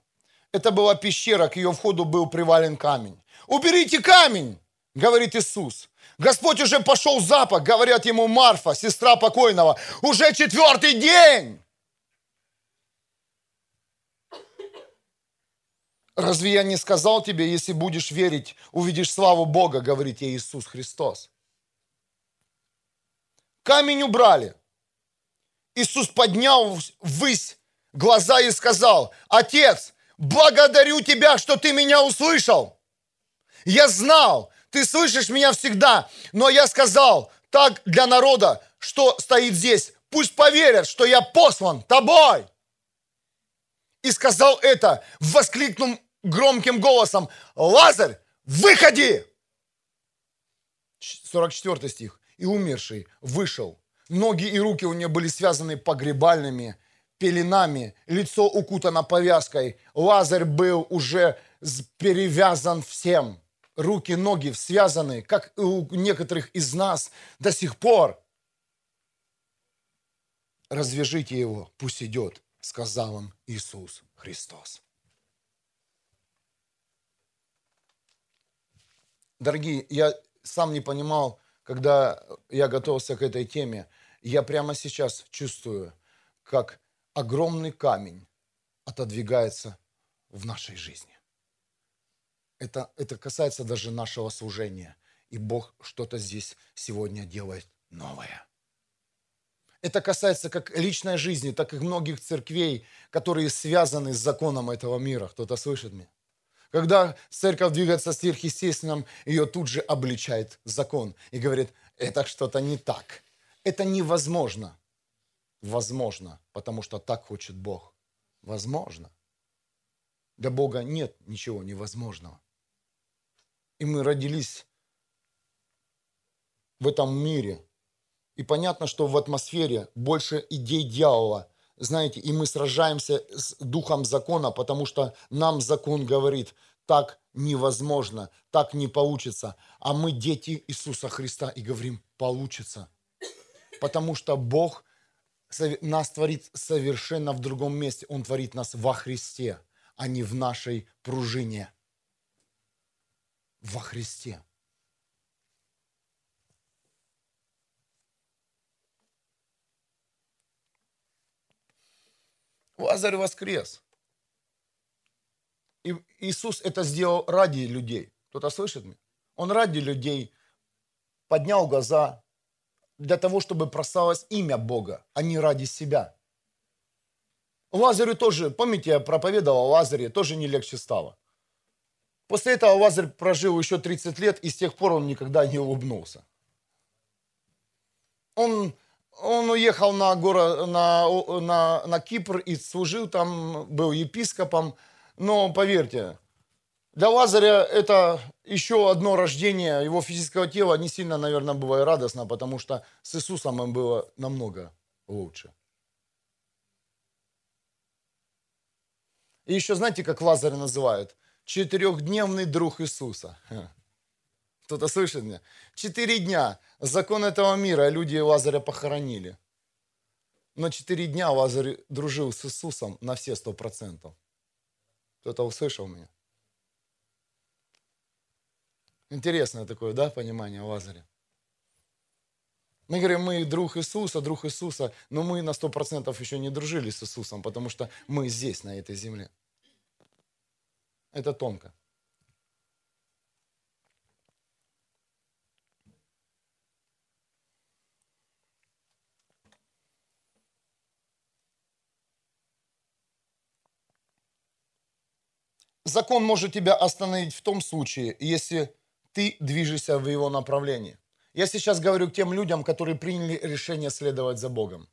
Speaker 1: Это была пещера, к ее входу был привален камень. «Уберите камень!» – говорит Иисус. Господь уже пошел запах, говорят ему Марфа, сестра покойного. Уже четвертый день! Разве я не сказал тебе, если будешь верить, увидишь славу Бога, говорит тебе Иисус Христос. Камень убрали. Иисус поднял ввысь глаза и сказал, Отец, благодарю Тебя, что Ты меня услышал. Я знал, Ты слышишь меня всегда, но я сказал так для народа, что стоит здесь. Пусть поверят, что я послан Тобой. И сказал это, воскликнул громким голосом, Лазарь, выходи! 44 стих. И умерший вышел Ноги и руки у нее были связаны погребальными пеленами, лицо укутано повязкой. Лазарь был уже перевязан всем. Руки, ноги связаны, как у некоторых из нас до сих пор. Развяжите его, пусть идет, сказал им Иисус Христос. Дорогие, я сам не понимал, когда я готовился к этой теме, я прямо сейчас чувствую, как огромный камень отодвигается в нашей жизни. Это, это касается даже нашего служения. И Бог что-то здесь сегодня делает новое. Это касается как личной жизни, так и многих церквей, которые связаны с законом этого мира. Кто-то слышит меня? Когда церковь двигается сверхъестественным, ее тут же обличает закон и говорит, это что-то не так. Это невозможно. Возможно, потому что так хочет Бог. Возможно. Для Бога нет ничего невозможного. И мы родились в этом мире. И понятно, что в атмосфере больше идей дьявола – знаете, и мы сражаемся с духом закона, потому что нам закон говорит, так невозможно, так не получится. А мы дети Иисуса Христа и говорим, получится. Потому что Бог нас творит совершенно в другом месте. Он творит нас во Христе, а не в нашей пружине. Во Христе. Лазарь воскрес. И Иисус это сделал ради людей. Кто-то слышит меня? Он ради людей поднял глаза для того, чтобы прославилось имя Бога, а не ради себя. Лазарю тоже, помните, я проповедовал о Лазаре, тоже не легче стало. После этого Лазарь прожил еще 30 лет, и с тех пор он никогда не улыбнулся. Он он уехал на, город, на, на, на Кипр и служил там, был епископом. Но поверьте, для Лазаря это еще одно рождение его физического тела не сильно, наверное, было и радостно, потому что с Иисусом им было намного лучше. И еще знаете, как Лазаря называют? Четырехдневный друг Иисуса. Ха. Кто-то слышит меня? Четыре дня. Закон этого мира, люди Лазаря похоронили. Но четыре дня Лазарь дружил с Иисусом на все сто процентов. Кто-то услышал меня? Интересное такое, да, понимание Лазаря? Мы говорим, мы друг Иисуса, друг Иисуса, но мы на сто процентов еще не дружили с Иисусом, потому что мы здесь, на этой земле. Это тонко. Закон может тебя остановить в том случае, если ты движешься в его направлении. Я сейчас говорю к тем людям, которые приняли решение следовать за Богом.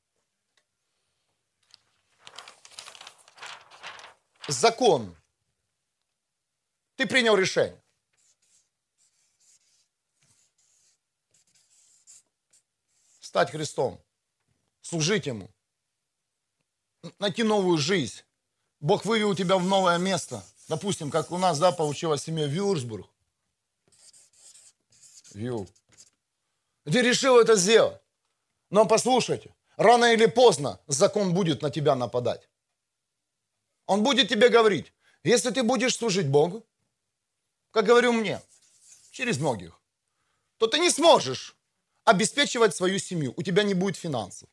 Speaker 1: Закон. Ты принял решение. Стать Христом. Служить Ему. Найти новую жизнь. Бог вывел тебя в новое место – Допустим, как у нас, да, получилась семья Вюрсбург. Вью. Ты решил это сделать. Но послушайте, рано или поздно закон будет на тебя нападать. Он будет тебе говорить, если ты будешь служить Богу, как говорю мне, через многих, то ты не сможешь обеспечивать свою семью, у тебя не будет финансов.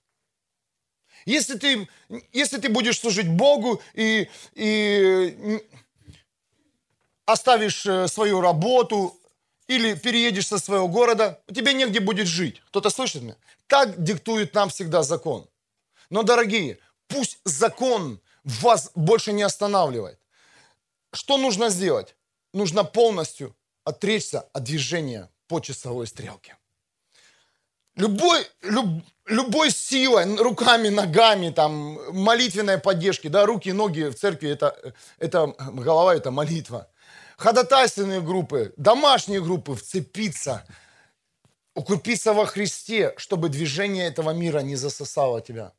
Speaker 1: Если ты, если ты будешь служить Богу и, и оставишь э, свою работу или переедешь со своего города, тебе негде будет жить. Кто-то слышит меня? Так диктует нам всегда закон. Но, дорогие, пусть закон вас больше не останавливает. Что нужно сделать? Нужно полностью отречься от движения по часовой стрелке. Любой, люб, любой силой, руками, ногами, там, молитвенной поддержки, да, руки, ноги в церкви, это, это голова, это молитва ходатайственные группы, домашние группы, вцепиться, укрепиться во Христе, чтобы движение этого мира не засосало тебя.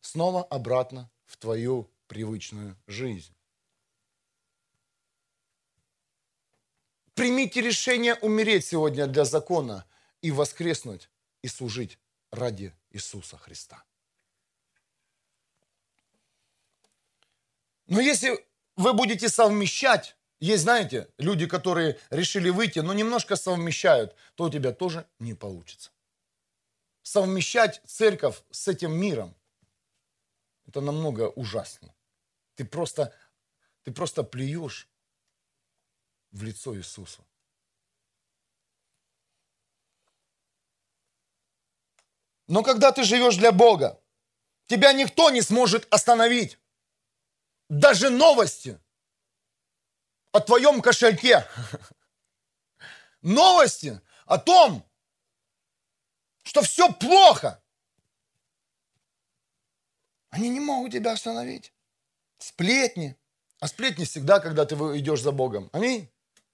Speaker 1: Снова обратно в твою привычную жизнь. Примите решение умереть сегодня для закона и воскреснуть и служить ради Иисуса Христа. Но если вы будете совмещать есть, знаете, люди, которые решили выйти, но немножко совмещают, то у тебя тоже не получится. Совмещать церковь с этим миром, это намного ужаснее. Ты просто, ты просто плюешь в лицо Иисусу. Но когда ты живешь для Бога, тебя никто не сможет остановить. Даже новости – о твоем кошельке. Новости о том, что все плохо. Они не могут тебя остановить. Сплетни. А сплетни всегда, когда ты идешь за Богом. Аминь.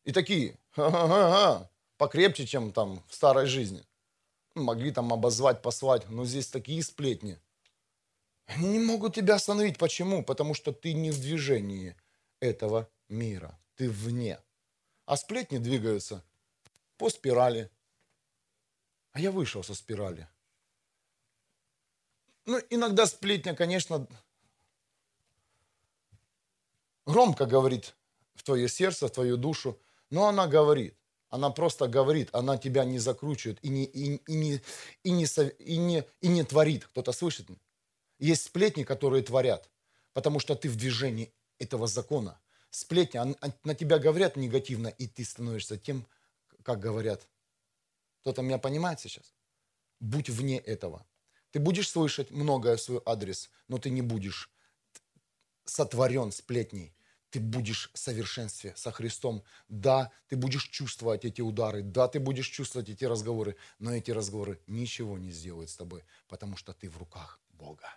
Speaker 1: И такие, ха-ха-ха, покрепче, чем там в старой жизни. Могли там обозвать, послать, но здесь такие сплетни. Они не могут тебя остановить. Почему? Потому что ты не в движении этого мира ты вне. А сплетни двигаются по спирали. А я вышел со спирали. Ну, иногда сплетня, конечно, громко говорит в твое сердце, в твою душу, но она говорит. Она просто говорит, она тебя не закручивает и не, и, и не, и не, и не, и не творит. Кто-то слышит? Есть сплетни, которые творят, потому что ты в движении этого закона сплетни, на тебя говорят негативно, и ты становишься тем, как говорят. Кто-то меня понимает сейчас? Будь вне этого. Ты будешь слышать многое в свой адрес, но ты не будешь сотворен сплетней. Ты будешь в совершенстве со Христом. Да, ты будешь чувствовать эти удары, да, ты будешь чувствовать эти разговоры, но эти разговоры ничего не сделают с тобой, потому что ты в руках Бога.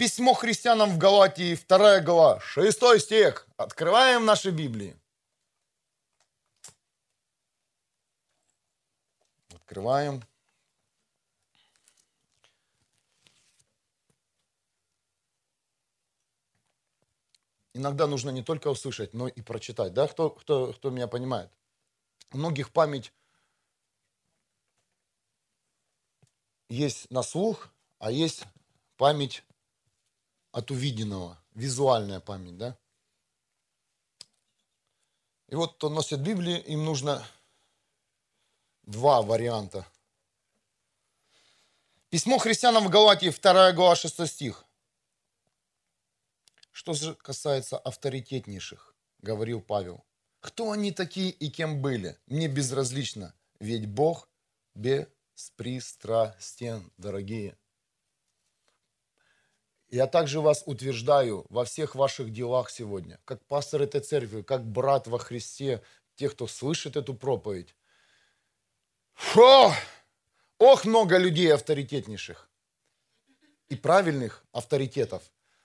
Speaker 1: Письмо христианам в Галатии, 2 глава, 6 стих. Открываем наши Библии. Открываем. Иногда нужно не только услышать, но и прочитать. Да, кто, кто, кто меня понимает? У многих память есть на слух, а есть память от увиденного, визуальная память, да? И вот кто носит Библию, им нужно два варианта. Письмо христианам в Галатии, 2 глава, 6 стих. Что же касается авторитетнейших, говорил Павел. Кто они такие и кем были? Мне безразлично, ведь Бог беспристрастен, дорогие. Я также вас утверждаю во всех ваших делах сегодня, как пастор этой церкви, как брат во Христе, тех, кто слышит эту проповедь. Фу! Ох, много людей авторитетнейших и правильных авторитетов,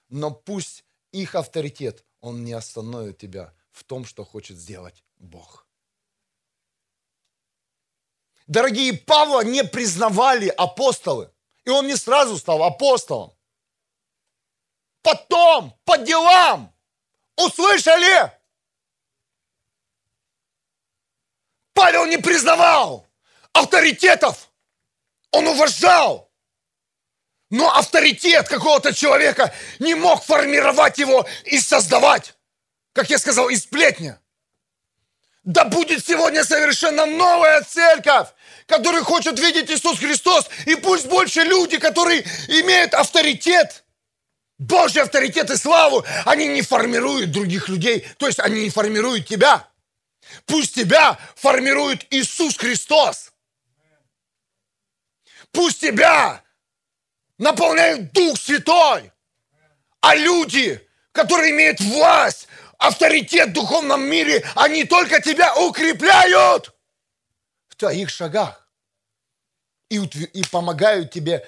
Speaker 1: но пусть их авторитет, он не остановит тебя в том, что хочет сделать Бог. Дорогие, Павла не признавали апостолы, и он не сразу стал апостолом потом, по делам. Услышали? Павел не признавал авторитетов. Он уважал. Но авторитет какого-то человека не мог формировать его и создавать. Как я сказал, из сплетня. Да будет сегодня совершенно новая церковь, которая хочет видеть Иисус Христос. И пусть больше люди, которые имеют авторитет – Божий авторитет и славу, они не формируют других людей, то есть они не формируют тебя. Пусть тебя формирует Иисус Христос. Пусть тебя наполняет Дух Святой. А люди, которые имеют власть, авторитет в духовном мире, они только тебя укрепляют в твоих шагах и, и помогают тебе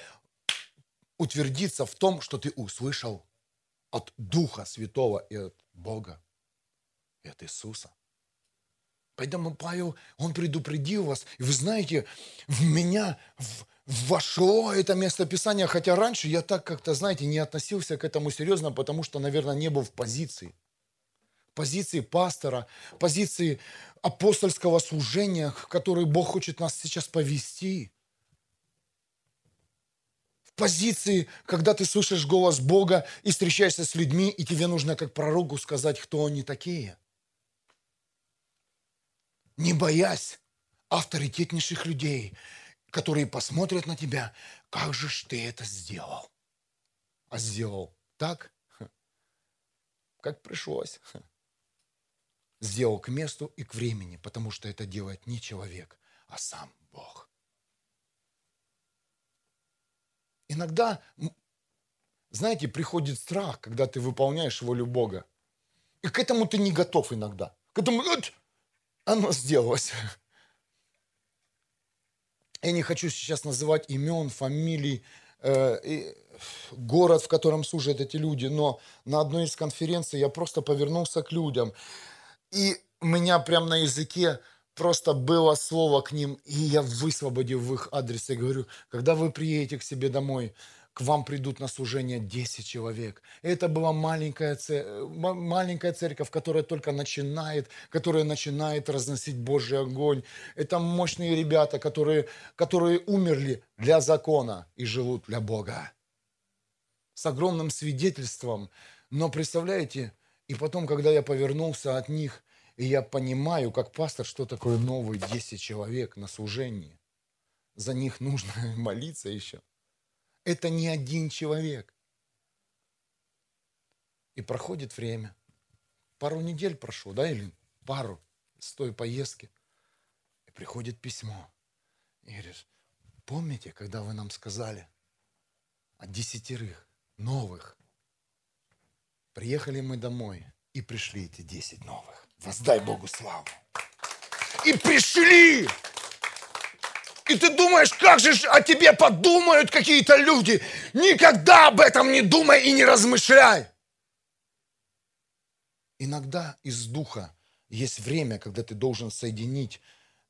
Speaker 1: утвердиться в том, что ты услышал от Духа Святого и от Бога, и от Иисуса. Поэтому Павел, он предупредил вас. И вы знаете, в меня вошло это место Писания, хотя раньше я так как-то, знаете, не относился к этому серьезно, потому что, наверное, не был в позиции. Позиции пастора, позиции апостольского служения, в который Бог хочет нас сейчас повести позиции, когда ты слышишь голос Бога и встречаешься с людьми, и тебе нужно как пророку сказать, кто они такие. Не боясь авторитетнейших людей, которые посмотрят на тебя, как же ж ты это сделал? А сделал так, (laughs) как пришлось. Сделал к месту и к времени, потому что это делает не человек, а сам Бог. Иногда, знаете, приходит страх, когда ты выполняешь волю Бога. И к этому ты не готов иногда. К этому вот, оно сделалось. (laughs) Я не хочу сейчас называть имен, фамилий, э, город, в котором служат эти люди, но на одной из конференций я просто повернулся к людям. И у меня прям на языке просто было слово к ним, и я высвободил в их адрес. Я говорю, когда вы приедете к себе домой, к вам придут на служение 10 человек. Это была маленькая, маленькая церковь, которая только начинает, которая начинает разносить Божий огонь. Это мощные ребята, которые, которые умерли для закона и живут для Бога. С огромным свидетельством. Но представляете, и потом, когда я повернулся от них, и я понимаю, как пастор, что такое новые 10 человек на служении. За них нужно (laughs) молиться еще. Это не один человек. И проходит время. Пару недель прошло, да, или пару с той поездки. И приходит письмо. И говоришь, помните, когда вы нам сказали о десятерых новых? Приехали мы домой, и пришли эти десять новых. Воздай Богу славу. И пришли. И ты думаешь, как же о тебе подумают какие-то люди. Никогда об этом не думай и не размышляй. Иногда из духа есть время, когда ты должен соединить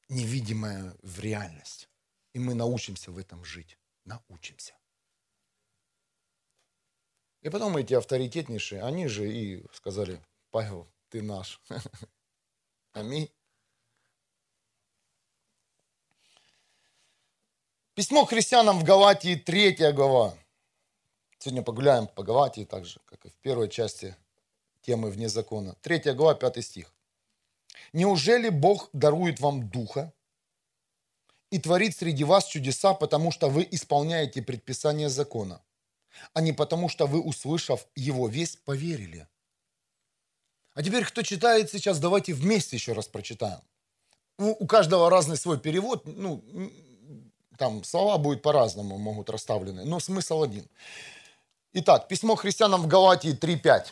Speaker 1: невидимое в реальность. И мы научимся в этом жить. Научимся. И потом эти авторитетнейшие, они же и сказали, Павел, ты наш. Аминь. Письмо христианам в Галатии, 3 глава. Сегодня погуляем по Галатии, так же, как и в первой части темы «Вне закона». 3 глава, 5 стих. «Неужели Бог дарует вам Духа и творит среди вас чудеса, потому что вы исполняете предписание закона, а не потому что вы, услышав его весть, поверили?» А теперь, кто читает сейчас, давайте вместе еще раз прочитаем. У, у каждого разный свой перевод, ну, там слова будут по-разному, могут расставлены, но смысл один. Итак, письмо христианам в Галатии 3.5.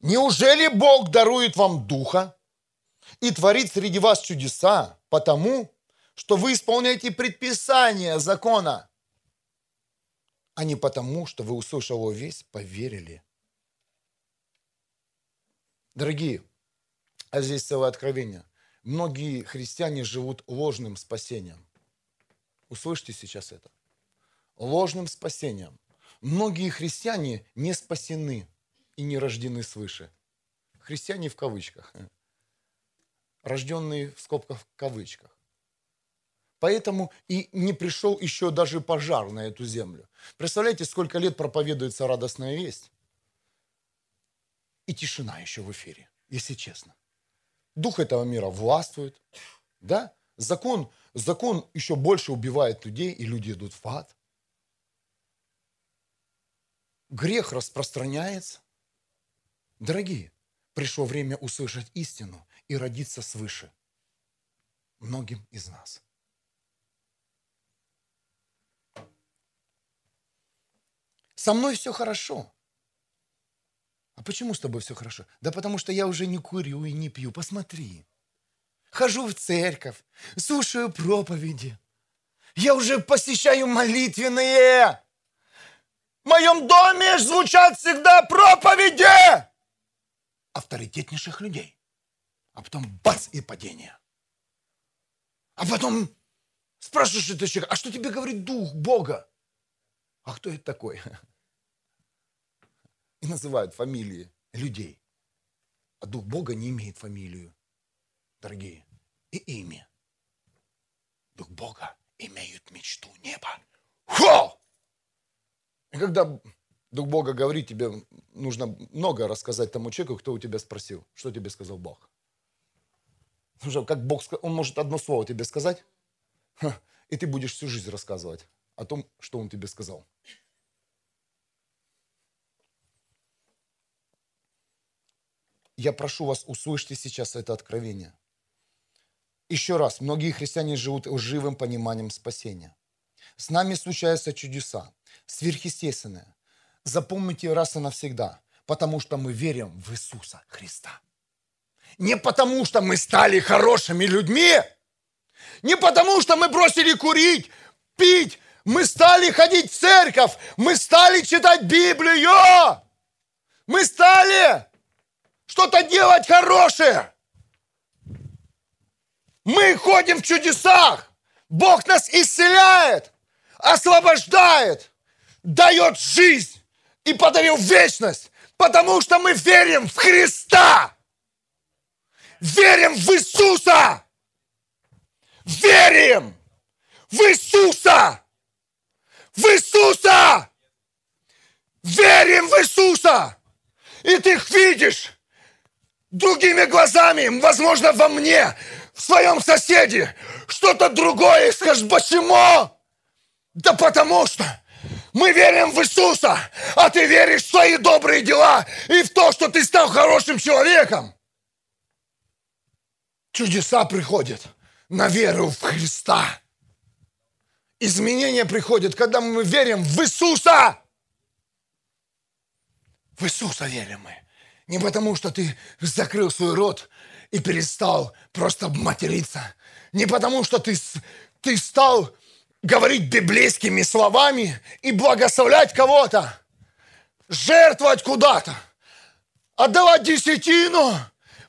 Speaker 1: «Неужели Бог дарует вам Духа и творит среди вас чудеса, потому что вы исполняете предписания закона, а не потому, что вы, услышав весь, поверили?» Дорогие, а здесь целое откровение. Многие христиане живут ложным спасением. Услышьте сейчас это. Ложным спасением. Многие христиане не спасены и не рождены свыше. Христиане в кавычках. Рожденные в скобках в кавычках. Поэтому и не пришел еще даже пожар на эту землю. Представляете, сколько лет проповедуется радостная весть? И тишина еще в эфире, если честно. Дух этого мира властвует, да? Закон, закон еще больше убивает людей, и люди идут в ад. Грех распространяется. Дорогие, пришло время услышать истину и родиться свыше многим из нас. Со мной все хорошо. А почему с тобой все хорошо? Да потому что я уже не курю и не пью. Посмотри. Хожу в церковь, слушаю проповеди. Я уже посещаю молитвенные. В моем доме звучат всегда проповеди авторитетнейших людей. А потом бац и падение. А потом спрашиваешь этого человека, а что тебе говорит Дух Бога? А кто это такой? И называют фамилии людей. А Дух Бога не имеет фамилию, дорогие, и имя. Дух Бога имеет мечту неба. Хо! И когда Дух Бога говорит, тебе нужно много рассказать тому человеку, кто у тебя спросил, что тебе сказал Бог. Потому как Бог, Он может одно слово тебе сказать, и ты будешь всю жизнь рассказывать о том, что Он тебе сказал. Я прошу вас, услышьте сейчас это откровение. Еще раз, многие христиане живут лживым пониманием спасения. С нами случаются чудеса, сверхъестественные. Запомните раз и навсегда, потому что мы верим в Иисуса Христа. Не потому, что мы стали хорошими людьми, не потому, что мы бросили курить, пить, мы стали ходить в церковь, мы стали читать Библию, мы стали что-то делать хорошее. Мы ходим в чудесах. Бог нас исцеляет, освобождает, дает жизнь и подарил вечность, потому что мы верим в Христа. Верим в Иисуса. Верим в Иисуса. В Иисуса. Верим в Иисуса. И ты их видишь другими глазами, возможно, во мне, в своем соседе, что-то другое, и скажешь, почему? Да потому что мы верим в Иисуса, а ты веришь в свои добрые дела и в то, что ты стал хорошим человеком. Чудеса приходят на веру в Христа. Изменения приходят, когда мы верим в Иисуса. В Иисуса верим мы. Не потому, что ты закрыл свой рот и перестал просто материться. Не потому, что ты, ты стал говорить библейскими словами и благословлять кого-то, жертвовать куда-то, отдавать десятину.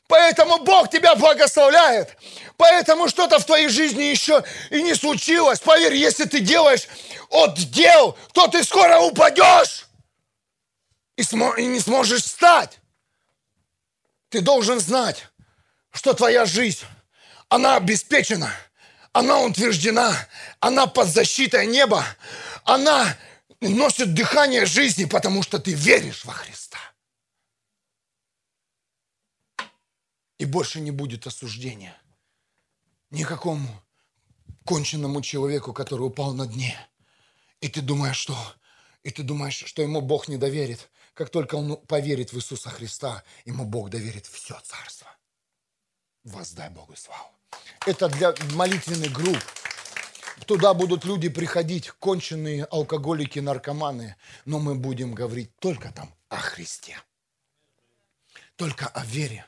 Speaker 1: Поэтому Бог тебя благословляет. Поэтому что-то в твоей жизни еще и не случилось. Поверь, если ты делаешь от дел, то ты скоро упадешь. и, смо- и не сможешь встать. Ты должен знать, что твоя жизнь, она обеспечена, она утверждена, она под защитой неба, она носит дыхание жизни, потому что ты веришь во Христа. И больше не будет осуждения никакому конченному человеку, который упал на дне. И ты думаешь, что? И ты думаешь, что ему Бог не доверит. Как только он поверит в Иисуса Христа, ему Бог доверит все царство. Воздай Богу славу. Это для молитвенных групп. Туда будут люди приходить, конченые алкоголики, наркоманы, но мы будем говорить только там о Христе. Только о вере.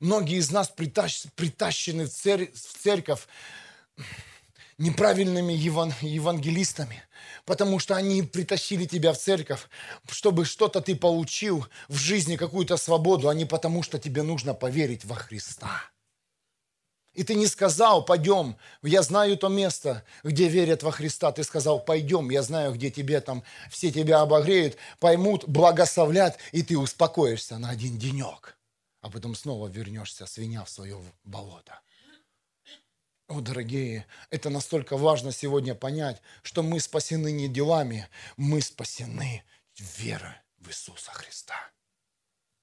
Speaker 1: Многие из нас притащены в, церковь неправильными евангелистами, потому что они притащили тебя в церковь, чтобы что-то ты получил в жизни, какую-то свободу, а не потому, что тебе нужно поверить во Христа. И ты не сказал, пойдем, я знаю то место, где верят во Христа. Ты сказал, пойдем, я знаю, где тебе там, все тебя обогреют, поймут, благословлят, и ты успокоишься на один денек. А потом снова вернешься, свиня в свое болото. О, дорогие, это настолько важно сегодня понять, что мы спасены не делами, мы спасены верой в Иисуса Христа.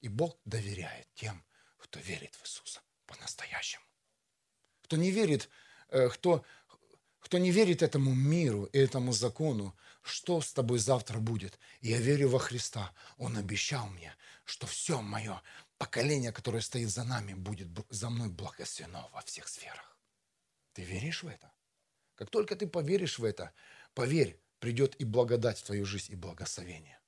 Speaker 1: И Бог доверяет тем, кто верит в Иисуса по-настоящему. Кто не верит, э, кто, кто не верит этому миру и этому закону, что с тобой завтра будет? Я верю во Христа. Он обещал мне, что все мое поколение, которое стоит за нами, будет за мной благословено во всех сферах. Ты веришь в это? Как только ты поверишь в это, поверь, придет и благодать в твою жизнь, и благословение.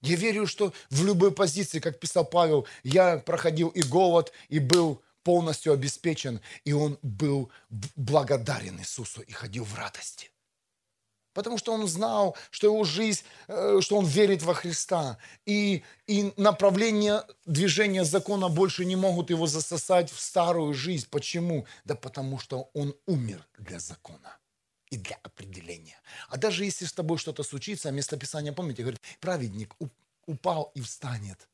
Speaker 1: Я верю, что в любой позиции, как писал Павел, я проходил и голод, и был полностью обеспечен, и он был благодарен Иисусу и ходил в радости. Потому что он знал, что его жизнь, э, что он верит во Христа. И, и направление движения закона больше не могут его засосать в старую жизнь. Почему? Да потому что он умер для закона и для определения. А даже если с тобой что-то случится, местописание, помните, говорит, праведник упал и встанет.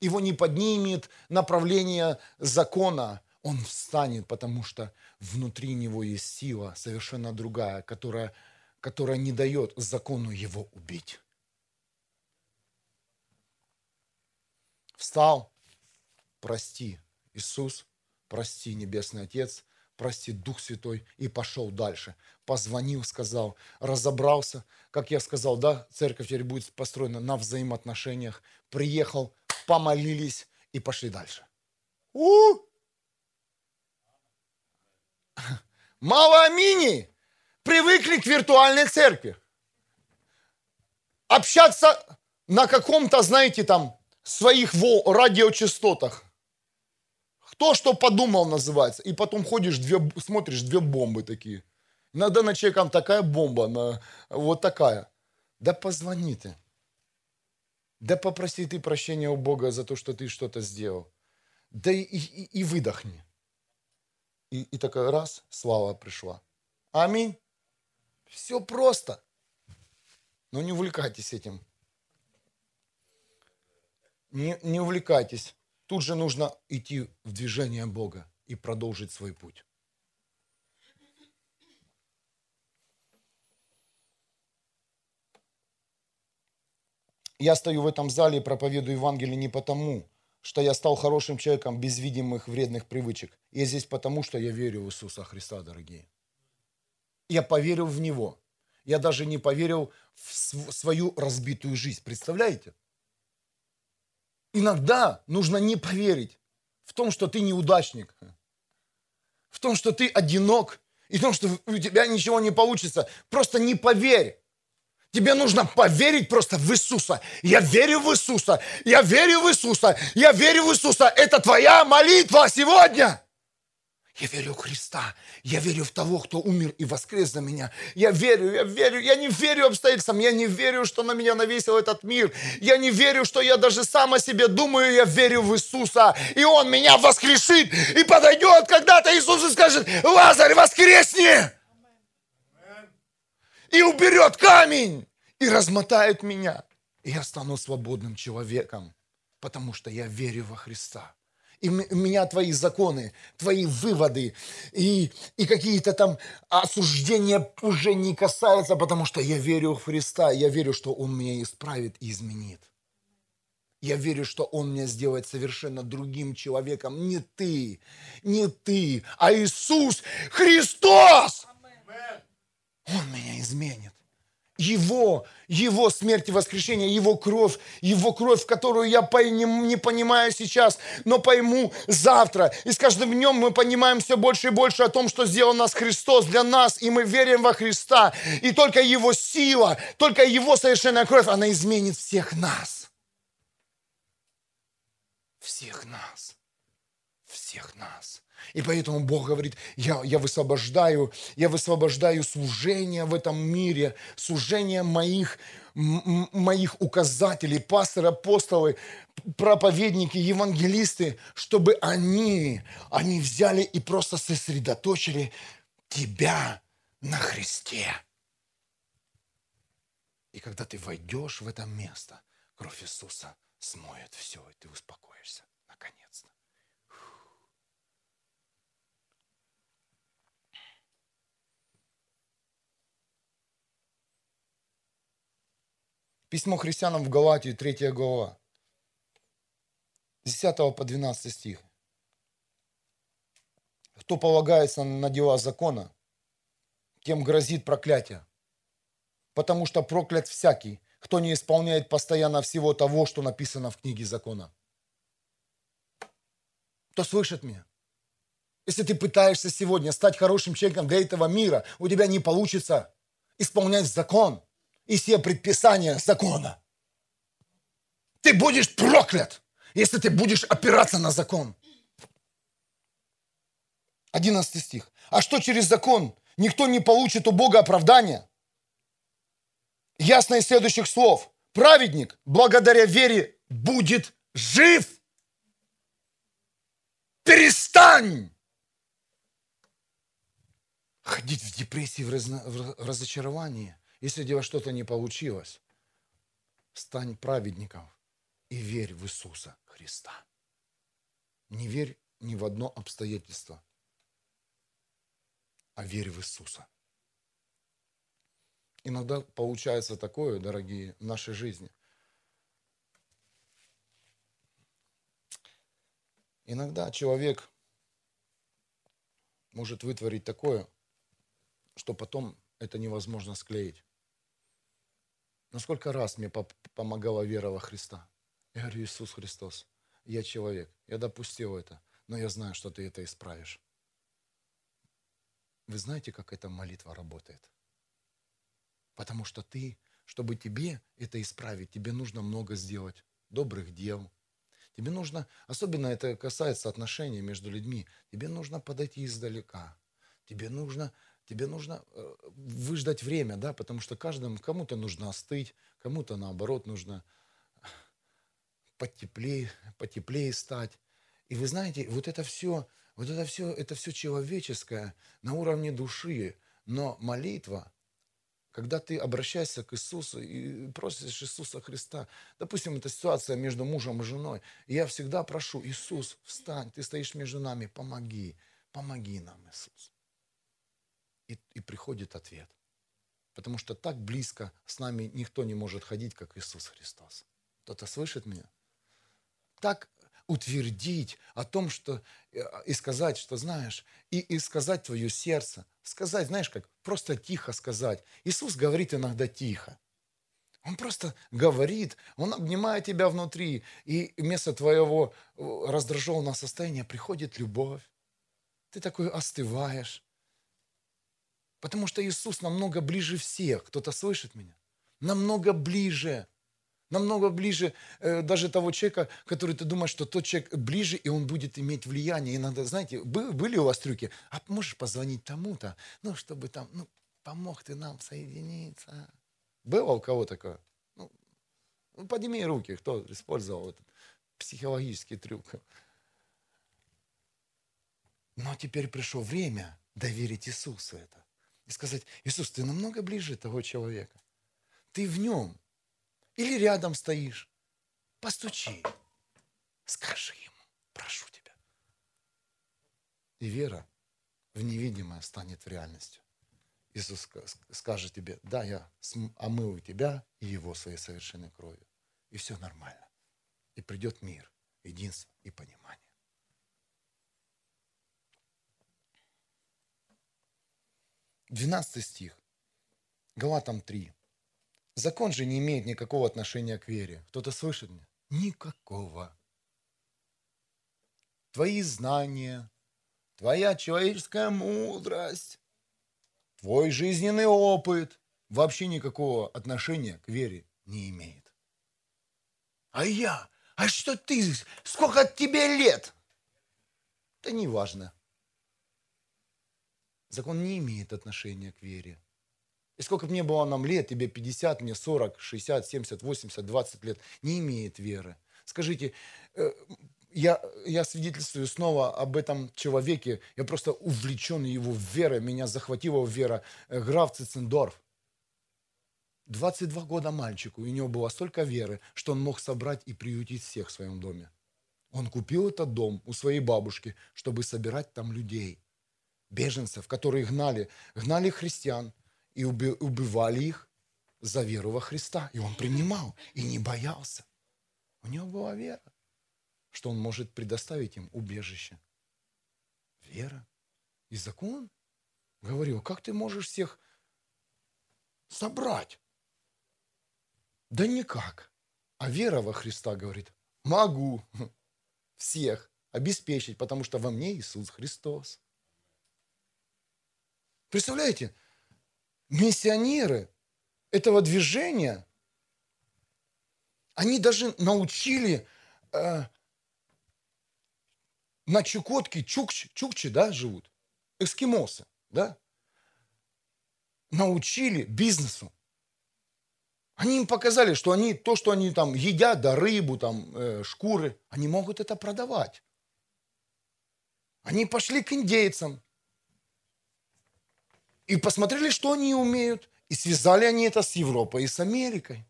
Speaker 1: Его не поднимет направление закона, он встанет, потому что внутри него есть сила совершенно другая, которая, которая не дает закону его убить. Встал, прости, Иисус, прости, Небесный Отец, прости, Дух Святой, и пошел дальше. Позвонил, сказал, разобрался, как я сказал, да, церковь теперь будет построена на взаимоотношениях. Приехал, помолились и пошли дальше. У! Мало амини привыкли к виртуальной церкви. Общаться на каком-то, знаете, там, своих радиочастотах. Кто что подумал, называется. И потом ходишь, две, смотришь, две бомбы такие. Иногда на человеком такая бомба, на, вот такая. Да позвони ты. Да попроси ты прощения у Бога за то, что ты что-то сделал. Да и, и, и выдохни. И, и такая раз, слава пришла. Аминь. Все просто. Но не увлекайтесь этим. Не, не увлекайтесь. Тут же нужно идти в движение Бога и продолжить свой путь. Я стою в этом зале и проповедую Евангелие не потому, что я стал хорошим человеком без видимых вредных привычек. Я здесь потому, что я верю в Иисуса Христа, дорогие. Я поверил в Него. Я даже не поверил в свою разбитую жизнь. Представляете? Иногда нужно не поверить в том, что ты неудачник, в том, что ты одинок, и в том, что у тебя ничего не получится. Просто не поверь. Тебе нужно поверить просто в Иисуса. Я верю в Иисуса. Я верю в Иисуса. Я верю в Иисуса. Это твоя молитва сегодня. Я верю в Христа. Я верю в того, кто умер и воскрес за меня. Я верю, я верю. Я не верю обстоятельствам. Я не верю, что на меня навесил этот мир. Я не верю, что я даже сам о себе думаю. Я верю в Иисуса. И Он меня воскрешит. И подойдет когда-то Иисус и скажет, Лазарь, воскресни! И уберет камень и размотает меня. И я стану свободным человеком, потому что я верю во Христа. И меня твои законы, твои выводы и, и какие-то там осуждения уже не касаются, потому что я верю в Христа, я верю, что Он меня исправит и изменит. Я верю, что Он меня сделает совершенно другим человеком. Не ты, не ты, а Иисус Христос. Он меня изменит. Его, Его смерть и воскрешение, Его кровь, Его кровь, которую я не понимаю сейчас, но пойму завтра. И с каждым днем мы понимаем все больше и больше о том, что сделал нас Христос для нас, и мы верим во Христа. И только Его сила, только Его совершенная кровь, она изменит всех нас. Всех нас. Всех нас. И поэтому Бог говорит, я, я высвобождаю, я высвобождаю служение в этом мире, служение моих, моих указателей, пасторы, апостолы, проповедники, евангелисты, чтобы они, они взяли и просто сосредоточили тебя на Христе. И когда ты войдешь в это место, кровь Иисуса смоет все, и ты успокоишься. Письмо христианам в Галатии, 3 глава, с 10 по 12 стих. Кто полагается на дела закона, тем грозит проклятие. Потому что проклят всякий, кто не исполняет постоянно всего того, что написано в книге закона. Кто слышит меня? Если ты пытаешься сегодня стать хорошим человеком для этого мира, у тебя не получится исполнять закон – и все предписания закона. Ты будешь проклят, если ты будешь опираться на закон. 11 стих. А что через закон? Никто не получит у Бога оправдания. Ясно из следующих слов. Праведник благодаря вере будет жив. Перестань ходить в депрессии, в разочаровании. Если у тебя что-то не получилось, стань праведником и верь в Иисуса Христа. Не верь ни в одно обстоятельство, а верь в Иисуса. Иногда получается такое, дорогие, в нашей жизни. Иногда человек может вытворить такое, что потом это невозможно склеить. Но сколько раз мне помогала вера во Христа? Я говорю, Иисус Христос, я человек, я допустил это, но я знаю, что ты это исправишь. Вы знаете, как эта молитва работает? Потому что ты, чтобы тебе это исправить, тебе нужно много сделать добрых дел. Тебе нужно, особенно это касается отношений между людьми, тебе нужно подойти издалека. Тебе нужно тебе нужно э, выждать время, да, потому что каждому, кому-то нужно остыть, кому-то наоборот нужно потеплее, потеплее стать. И вы знаете, вот это все, вот это все, это все человеческое на уровне души, но молитва, когда ты обращаешься к Иисусу и просишь Иисуса Христа, допустим, это ситуация между мужем и женой, и я всегда прошу, Иисус, встань, ты стоишь между нами, помоги, помоги нам, Иисус и, и приходит ответ. Потому что так близко с нами никто не может ходить, как Иисус Христос. Кто-то слышит меня? Так утвердить о том, что э, и сказать, что знаешь, и, и сказать твое сердце, сказать, знаешь, как просто тихо сказать. Иисус говорит иногда тихо. Он просто говорит, он обнимает тебя внутри, и вместо твоего э, раздраженного состояния приходит любовь. Ты такой остываешь. Потому что Иисус намного ближе всех. Кто-то слышит меня? Намного ближе. Намного ближе э, даже того человека, который ты думаешь, что тот человек ближе, и он будет иметь влияние. Иногда, знаете, были у вас трюки? А можешь позвонить тому-то, ну, чтобы там, ну, помог ты нам соединиться. Было у кого такое? Ну, ну подними руки, кто использовал этот психологический трюк. Но теперь пришло время доверить Иисусу это и сказать, Иисус, ты намного ближе того человека. Ты в нем. или рядом стоишь, постучи, скажи ему, прошу тебя. И вера в невидимое станет реальностью. Иисус скажет тебе, да, я омыл тебя и его своей совершенной кровью. И все нормально. И придет мир, единство и понимание. Двенадцатый стих. Галатам 3. Закон же не имеет никакого отношения к вере. Кто-то слышит меня? Никакого. Твои знания, твоя человеческая мудрость, твой жизненный опыт вообще никакого отношения к вере не имеет. А я? А что ты? Сколько тебе лет? Это не важно. Закон не имеет отношения к вере. И сколько мне было нам лет, тебе 50, мне 40, 60, 70, 80, 20 лет, не имеет веры. Скажите, э, я, я свидетельствую снова об этом человеке, я просто увлечен его верой, меня захватила вера, э, граф Цицендорф. 22 года мальчику, и у него было столько веры, что он мог собрать и приютить всех в своем доме. Он купил этот дом у своей бабушки, чтобы собирать там людей, беженцев, которые гнали, гнали христиан и убивали их за веру во Христа. И он принимал и не боялся. У него была вера что он может предоставить им убежище. Вера и закон говорил, как ты можешь всех собрать? Да никак. А вера во Христа говорит, могу всех обеспечить, потому что во мне Иисус Христос. Представляете, миссионеры этого движения, они даже научили э, на Чукотке чукчи, чукчи да, живут, эскимосы, да, научили бизнесу. Они им показали, что они, то, что они там едят, да, рыбу, там, э, шкуры, они могут это продавать. Они пошли к индейцам и посмотрели, что они умеют. И связали они это с Европой и с Америкой.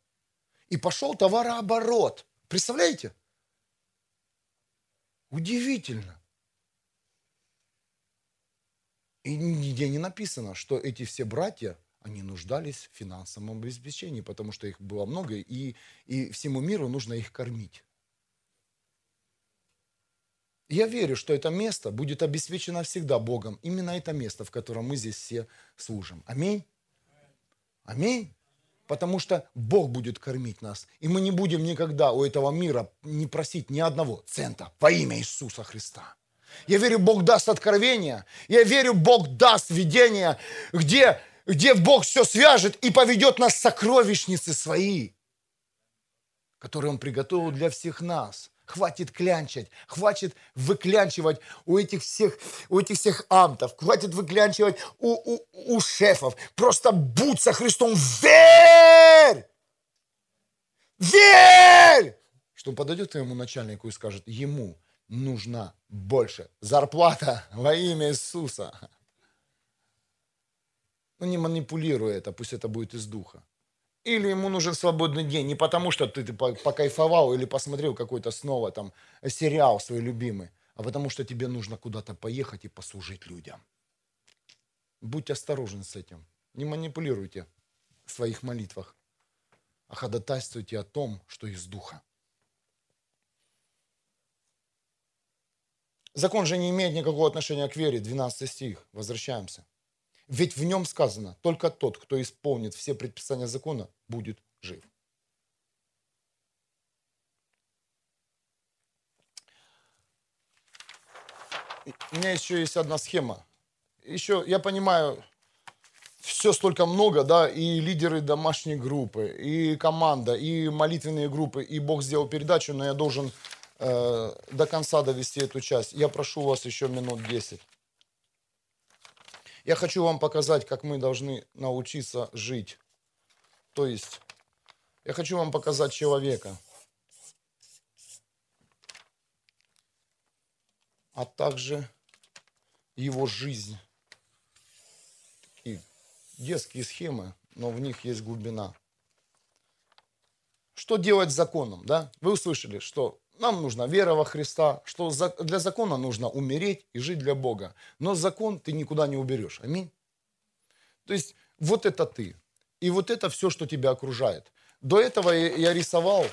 Speaker 1: И пошел товарооборот. Представляете? Удивительно. И нигде не написано, что эти все братья, они нуждались в финансовом обеспечении, потому что их было много, и, и всему миру нужно их кормить. Я верю, что это место будет обеспечено всегда Богом. Именно это место, в котором мы здесь все служим. Аминь. Аминь потому что Бог будет кормить нас. И мы не будем никогда у этого мира не просить ни одного цента во имя Иисуса Христа. Я верю, Бог даст откровение. Я верю, Бог даст видение, где, где Бог все свяжет и поведет нас сокровищницы свои, которые Он приготовил для всех нас. Хватит клянчить, хватит выклянчивать у этих всех, у этих всех амтов, хватит выклянчивать у, у, у шефов. Просто будь со Христом, верь! Верь! Что он подойдет к твоему начальнику и скажет, ему нужна больше зарплата во имя Иисуса. Ну не манипулируй это, пусть это будет из духа. Или ему нужен свободный день, не потому что ты, ты покайфовал или посмотрел какой-то снова там сериал свой любимый, а потому что тебе нужно куда-то поехать и послужить людям. Будь осторожен с этим. Не манипулируйте в своих молитвах, а ходатайствуйте о том, что из духа. Закон же не имеет никакого отношения к вере. 12 стих. Возвращаемся. Ведь в нем сказано, только тот, кто исполнит все предписания закона, будет жив. У меня еще есть одна схема. Еще, я понимаю, все столько много, да, и лидеры домашней группы, и команда, и молитвенные группы, и Бог сделал передачу, но я должен э, до конца довести эту часть. Я прошу вас еще минут 10. Я хочу вам показать, как мы должны научиться жить. То есть, я хочу вам показать человека, а также его жизнь. И детские схемы, но в них есть глубина. что делать с законом, да? Вы услышали, что нам нужна вера во Христа, что для закона нужно умереть и жить для Бога. Но закон ты никуда не уберешь. Аминь. То есть вот это ты. И вот это все, что тебя окружает. До этого я рисовал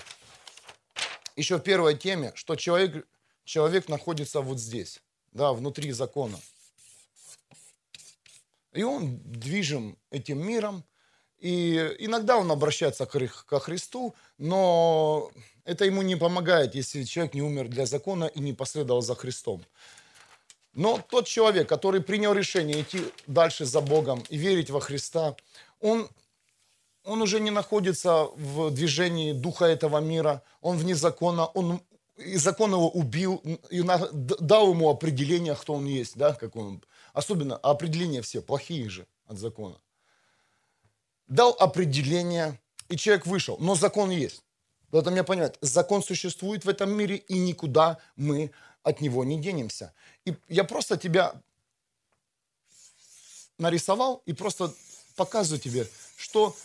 Speaker 1: еще в первой теме, что человек, человек находится вот здесь, да, внутри закона. И он движим этим миром, и иногда он обращается ко Христу, но это ему не помогает, если человек не умер для закона и не последовал за Христом. Но тот человек, который принял решение идти дальше за Богом и верить во Христа, он, он уже не находится в движении духа этого мира, он вне закона, он и закон его убил, и дал ему определение, кто он есть, да, как он, особенно определения все плохие же от закона дал определение, и человек вышел. Но закон есть. Это мне понять. Закон существует в этом мире, и никуда мы от него не денемся. И я просто тебя нарисовал и просто показываю тебе, что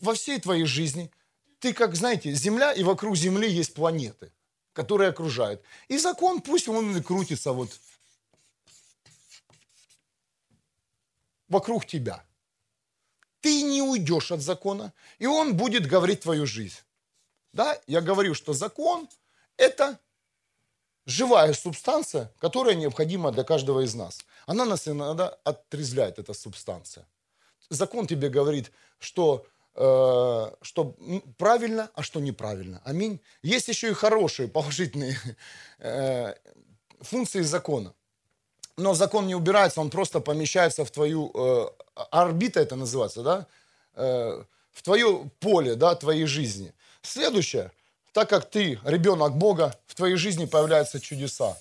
Speaker 1: во всей твоей жизни ты, как знаете, Земля, и вокруг Земли есть планеты, которые окружают. И закон, пусть он крутится вот вокруг тебя ты не уйдешь от закона, и он будет говорить твою жизнь. Да, я говорю, что закон – это живая субстанция, которая необходима для каждого из нас. Она нас иногда отрезвляет, эта субстанция. Закон тебе говорит, что, что правильно, а что неправильно. Аминь. Есть еще и хорошие, положительные (laughs) э, функции закона. Но закон не убирается, он просто помещается в твою э, орбита это называется, да, э, в твое поле, да, твоей жизни. Следующее, так как ты ребенок Бога, в твоей жизни появляются чудеса,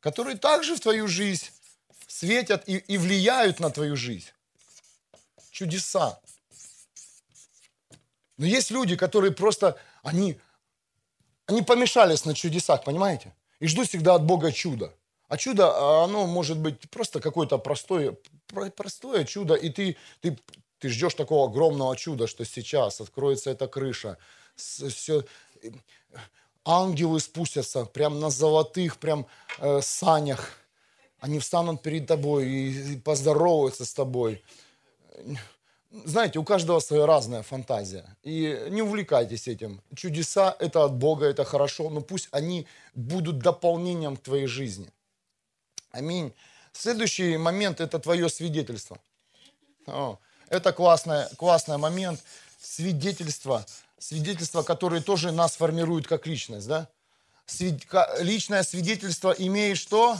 Speaker 1: которые также в твою жизнь светят и, и влияют на твою жизнь. Чудеса. Но есть люди, которые просто, они, они помешались на чудесах, понимаете? И ждут всегда от Бога чуда. А чудо, а оно может быть просто какое-то простое, простое чудо, и ты, ты, ты ждешь такого огромного чуда, что сейчас откроется эта крыша, все, ангелы спустятся прям на золотых прям э, санях, они встанут перед тобой и, и поздороваются с тобой. Знаете, у каждого своя разная фантазия. И не увлекайтесь этим. Чудеса – это от Бога, это хорошо, но пусть они будут дополнением к твоей жизни. Аминь. Следующий момент – это твое свидетельство. О, это классный, классный момент. Свидетельство. Свидетельство, которое тоже нас формирует как личность. Да? Свид... Личное свидетельство имеет что?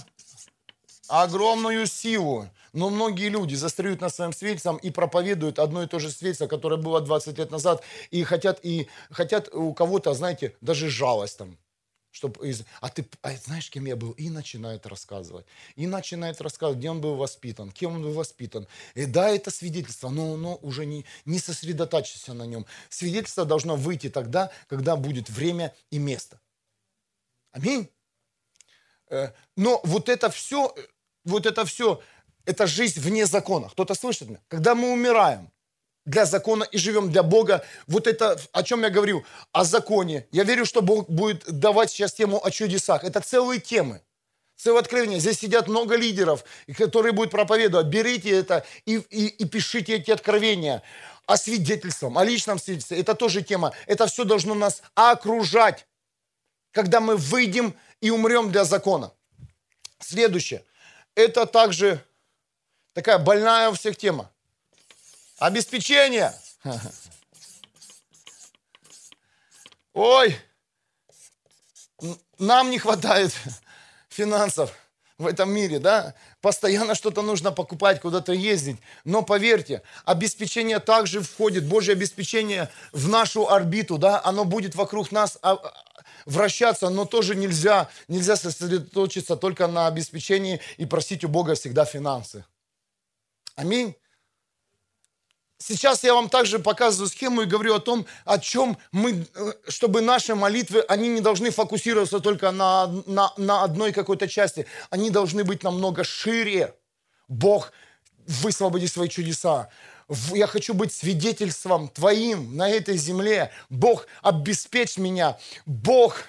Speaker 1: Огромную силу. Но многие люди застряют на своем свидетельством и проповедуют одно и то же свидетельство, которое было 20 лет назад, и хотят, и хотят у кого-то, знаете, даже жалость там чтобы, а ты а знаешь, кем я был? И начинает рассказывать. И начинает рассказывать, где он был воспитан, кем он был воспитан. И да, это свидетельство, но, но уже не, не сосредотачивайся на нем. Свидетельство должно выйти тогда, когда будет время и место. Аминь. Э, но вот это все, вот это все, это жизнь вне закона. Кто-то слышит меня? Когда мы умираем, для закона и живем для Бога. Вот это, о чем я говорю, о законе. Я верю, что Бог будет давать сейчас тему о чудесах. Это целые темы. Целое откровение. Здесь сидят много лидеров, которые будут проповедовать. Берите это и, и, и пишите эти откровения о свидетельстве, о личном свидетельстве. Это тоже тема. Это все должно нас окружать, когда мы выйдем и умрем для закона. Следующее. Это также такая больная у всех тема. Обеспечение. Ой, нам не хватает финансов в этом мире, да? Постоянно что-то нужно покупать, куда-то ездить. Но поверьте, обеспечение также входит, Божье обеспечение в нашу орбиту, да? Оно будет вокруг нас а, а, вращаться, но тоже нельзя, нельзя сосредоточиться только на обеспечении и просить у Бога всегда финансы. Аминь. Сейчас я вам также показываю схему и говорю о том, о чем мы, э, чтобы наши молитвы, они не должны фокусироваться только на, на, на одной какой-то части. Они должны быть намного шире. Бог, высвободи свои чудеса. я хочу быть свидетельством Твоим на этой земле. Бог, обеспечь меня. Бог,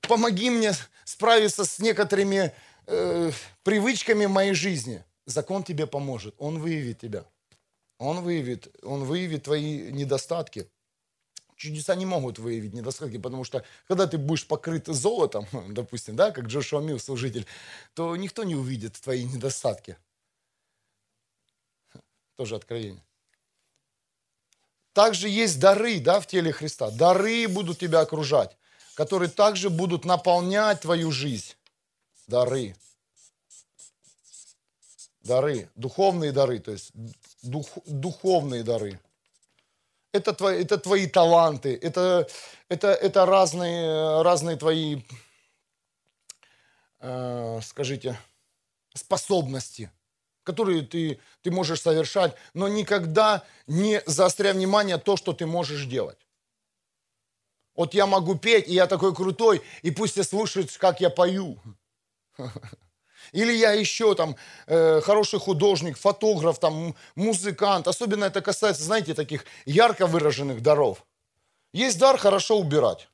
Speaker 1: помоги мне справиться с некоторыми э, привычками моей жизни. Закон тебе поможет, он выявит тебя. Он выявит, он выявит твои недостатки. Чудеса не могут выявить недостатки, потому что когда ты будешь покрыт золотом, (laughs) допустим, да, как Джошуа Мил, служитель, то никто не увидит твои недостатки. Тоже откровение. Также есть дары да, в теле Христа. Дары будут тебя окружать, которые также будут наполнять твою жизнь. Дары. Дары. Духовные дары, то есть дух, духовные дары. Это твои, это твои таланты, это, это, это разные, разные твои, э, скажите, способности – которые ты, ты можешь совершать, но никогда не заостряй внимание то, что ты можешь делать. Вот я могу петь, и я такой крутой, и пусть все слушают, как я пою. (laughs) Или я еще там э, хороший художник, фотограф, там, музыкант. Особенно это касается, знаете, таких ярко выраженных даров. Есть дар хорошо убирать.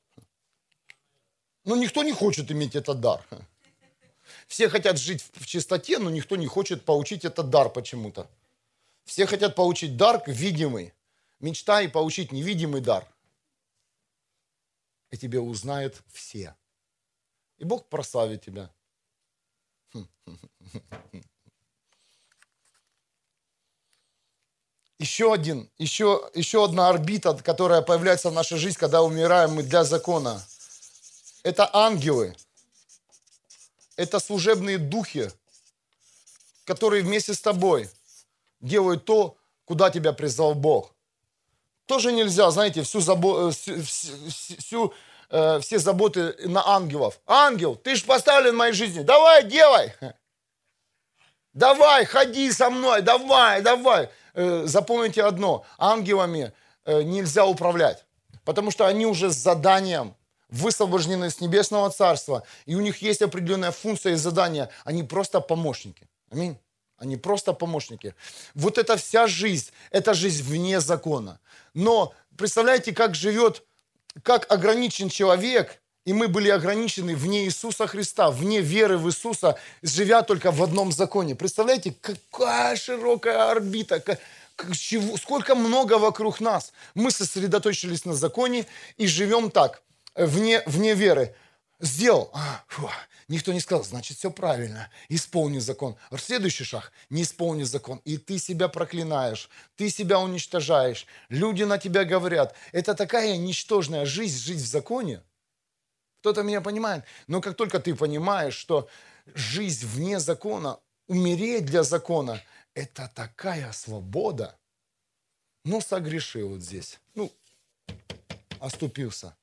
Speaker 1: Но никто не хочет иметь этот дар. Все хотят жить в чистоте, но никто не хочет получить этот дар почему-то. Все хотят получить дар видимый. Мечтай получить невидимый дар. И тебе узнают все. И Бог прославит тебя. (laughs) Еще один, еще, еще одна орбита, которая появляется в нашей жизни, когда умираем мы для закона. Это ангелы это служебные духи, которые вместе с тобой делают то, куда тебя призвал Бог. Тоже нельзя, знаете, всю забо... Э, всю, всю, э, все заботы на ангелов. Ангел, ты же поставлен в моей жизни, давай, делай. Давай, ходи со мной, давай, давай. Э, запомните одно, ангелами э, нельзя управлять, потому что они уже с заданием, высвобождены с небесного царства, и у них есть определенная функция и задание. Они просто помощники. Аминь. Они просто помощники. Вот эта вся жизнь, это жизнь вне закона. Но представляете, как живет, как ограничен человек, и мы были ограничены вне Иисуса Христа, вне веры в Иисуса, живя только в одном законе. Представляете, какая широкая орбита, чего, сколько много вокруг нас. Мы сосредоточились на законе и живем так – вне, вне веры. Сделал. А, фу, никто не сказал, значит, все правильно. Исполни закон. Следующий шаг. Не исполни закон. И ты себя проклинаешь. Ты себя уничтожаешь. Люди на тебя говорят. Это такая ничтожная жизнь, жить в законе. Кто-то меня понимает. Но как только ты понимаешь, что жизнь вне закона, умереть для закона, это такая свобода. Ну, согрешил вот здесь. Ну, оступился.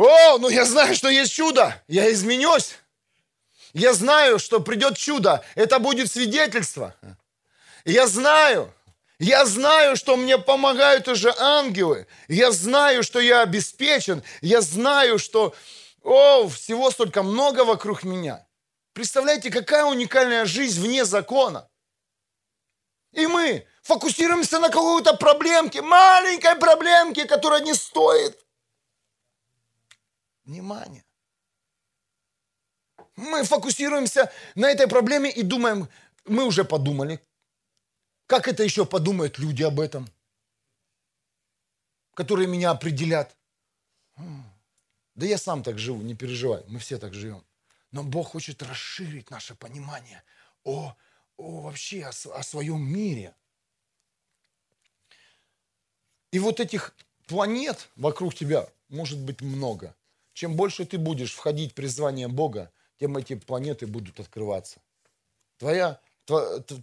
Speaker 1: О, ну я знаю, что есть чудо. Я изменюсь. Я знаю, что придет чудо. Это будет свидетельство. Я знаю, я знаю, что мне помогают уже ангелы. Я знаю, что я обеспечен. Я знаю, что о, всего столько много вокруг меня. Представляете, какая уникальная жизнь вне закона. И мы фокусируемся на какой-то проблемке, маленькой проблемке, которая не стоит внимание. Мы фокусируемся на этой проблеме и думаем, мы уже подумали, как это еще подумают люди об этом, которые меня определят. Да я сам так живу, не переживай, мы все так живем. Но Бог хочет расширить наше понимание о, о вообще о, о своем мире. И вот этих планет вокруг тебя может быть много. Чем больше ты будешь входить в призвание Бога, тем эти планеты будут открываться. Твоя, тва, тв,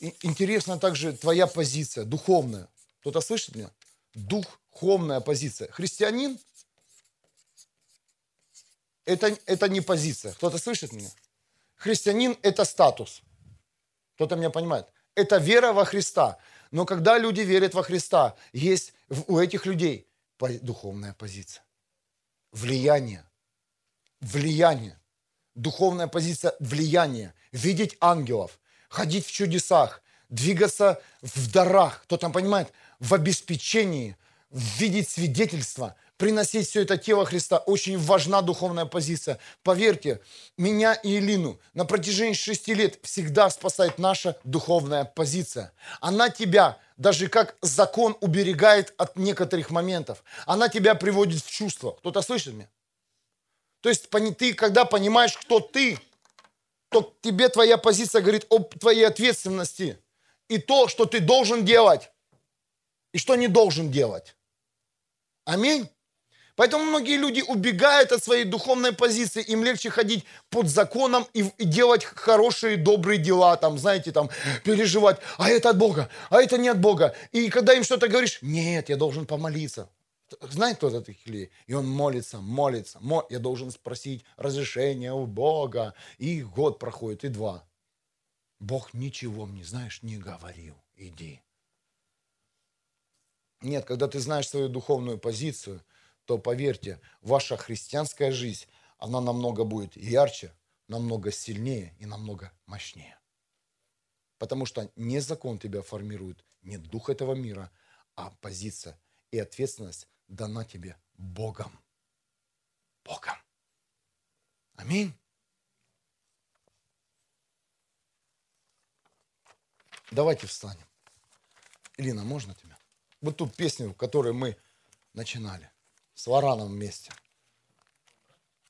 Speaker 1: интересна также твоя позиция, духовная. Кто-то слышит меня? Духовная позиция. Христианин это, это не позиция. Кто-то слышит меня? Христианин – это статус. Кто-то меня понимает? Это вера во Христа. Но когда люди верят во Христа, есть у этих людей духовная позиция влияние. Влияние. Духовная позиция влияния. Видеть ангелов, ходить в чудесах, двигаться в дарах, кто там понимает, в обеспечении, видеть свидетельства, приносить все это тело Христа. Очень важна духовная позиция. Поверьте, меня и Илину на протяжении шести лет всегда спасает наша духовная позиция. Она тебя, даже как закон, уберегает от некоторых моментов. Она тебя приводит в чувство. Кто-то слышит меня? То есть ты, когда понимаешь, кто ты, то тебе твоя позиция говорит об твоей ответственности. И то, что ты должен делать, и что не должен делать. Аминь. Поэтому многие люди убегают от своей духовной позиции, им легче ходить под законом и, делать хорошие, добрые дела, там, знаете, там, переживать, а это от Бога, а это не от Бога. И когда им что-то говоришь, нет, я должен помолиться. Знаете, кто это таких людей? И он молится, молится, мол... я должен спросить разрешение у Бога. И год проходит, и два. Бог ничего мне, знаешь, не говорил. Иди. Нет, когда ты знаешь свою духовную позицию – то поверьте, ваша христианская жизнь, она намного будет ярче, намного сильнее и намного мощнее. Потому что не закон тебя формирует, не дух этого мира, а позиция и ответственность дана тебе Богом. Богом. Аминь. Давайте встанем. Илина, можно тебя? Вот ту песню, которую мы начинали с вараном вместе.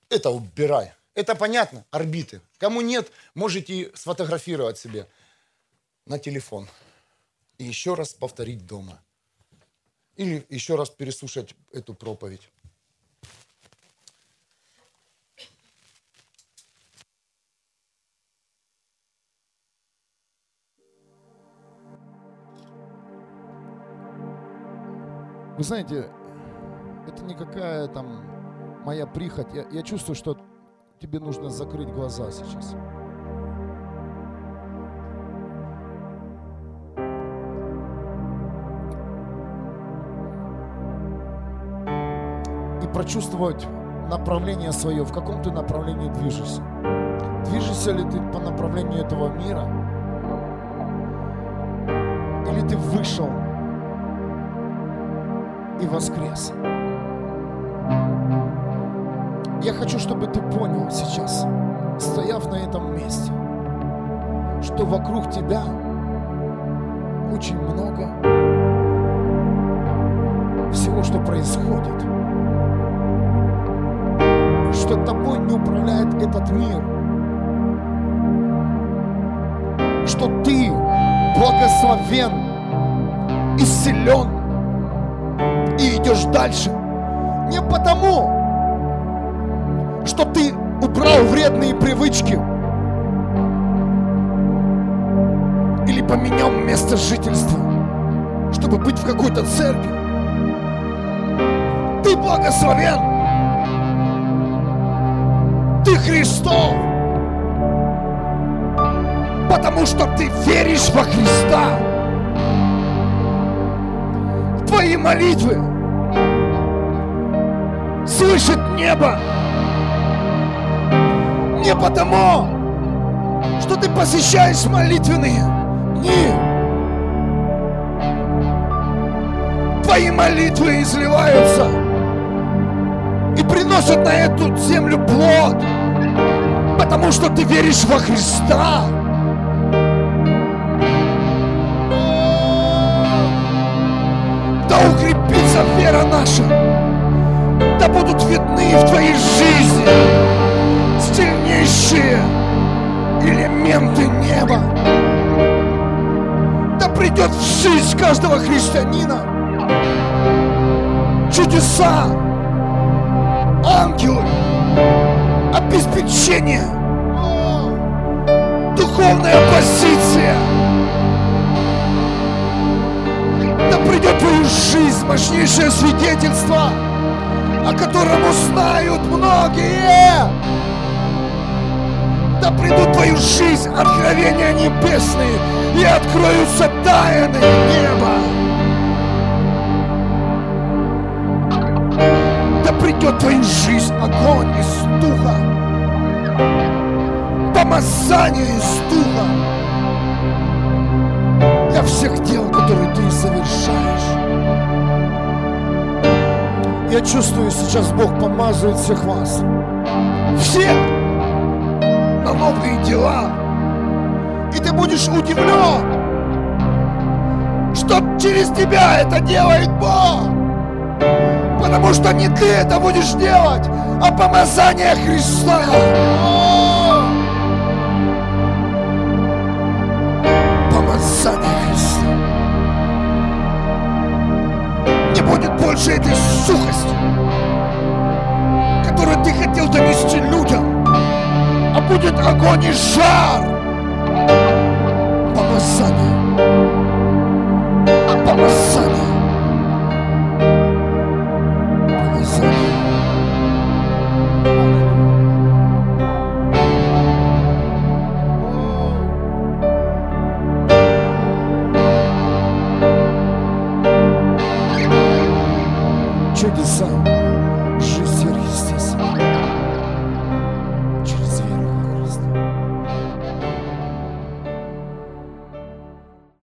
Speaker 1: Это убирай. Это понятно, орбиты. Кому нет, можете сфотографировать себе на телефон. И еще раз повторить дома. Или еще раз переслушать эту проповедь. Вы знаете, это никакая там моя прихоть. Я, я чувствую, что тебе нужно закрыть глаза сейчас. И прочувствовать направление свое, в каком ты направлении движешься. Движешься ли ты по направлению этого мира? Или ты вышел и воскрес? Я хочу, чтобы ты понял сейчас, стояв на этом месте, что вокруг тебя очень много всего, что происходит. Что тобой не управляет этот мир. Что ты благословен, исцелен и идешь дальше. Не потому, что ты убрал вредные привычки или поменял место жительства, чтобы быть в какой-то церкви. Ты благословен. Ты Христов. Потому что ты веришь во Христа. Твои молитвы слышит небо не потому, что ты посещаешь молитвенные дни. Твои молитвы изливаются и приносят на эту землю плод, потому что ты веришь во Христа. Да укрепится вера наша, да будут видны в твоей жизни сильнейшие элементы неба. Да придет в жизнь каждого христианина чудеса, ангелы, обеспечение, духовная позиция. Да придет в твою жизнь мощнейшее свидетельство, о котором узнают многие да придут в твою жизнь откровения небесные и откроются тайны неба. Да придет в твою жизнь огонь из духа, помазание из духа.
Speaker 2: всех дел, которые ты совершаешь. Я чувствую, сейчас Бог помазывает всех вас. Всех новые дела. И ты будешь удивлен, что через тебя это делает Бог. Потому что не ты это будешь делать, а помазание Христа. Помазание Христа. Не будет больше этой сухости, будет огонь и жар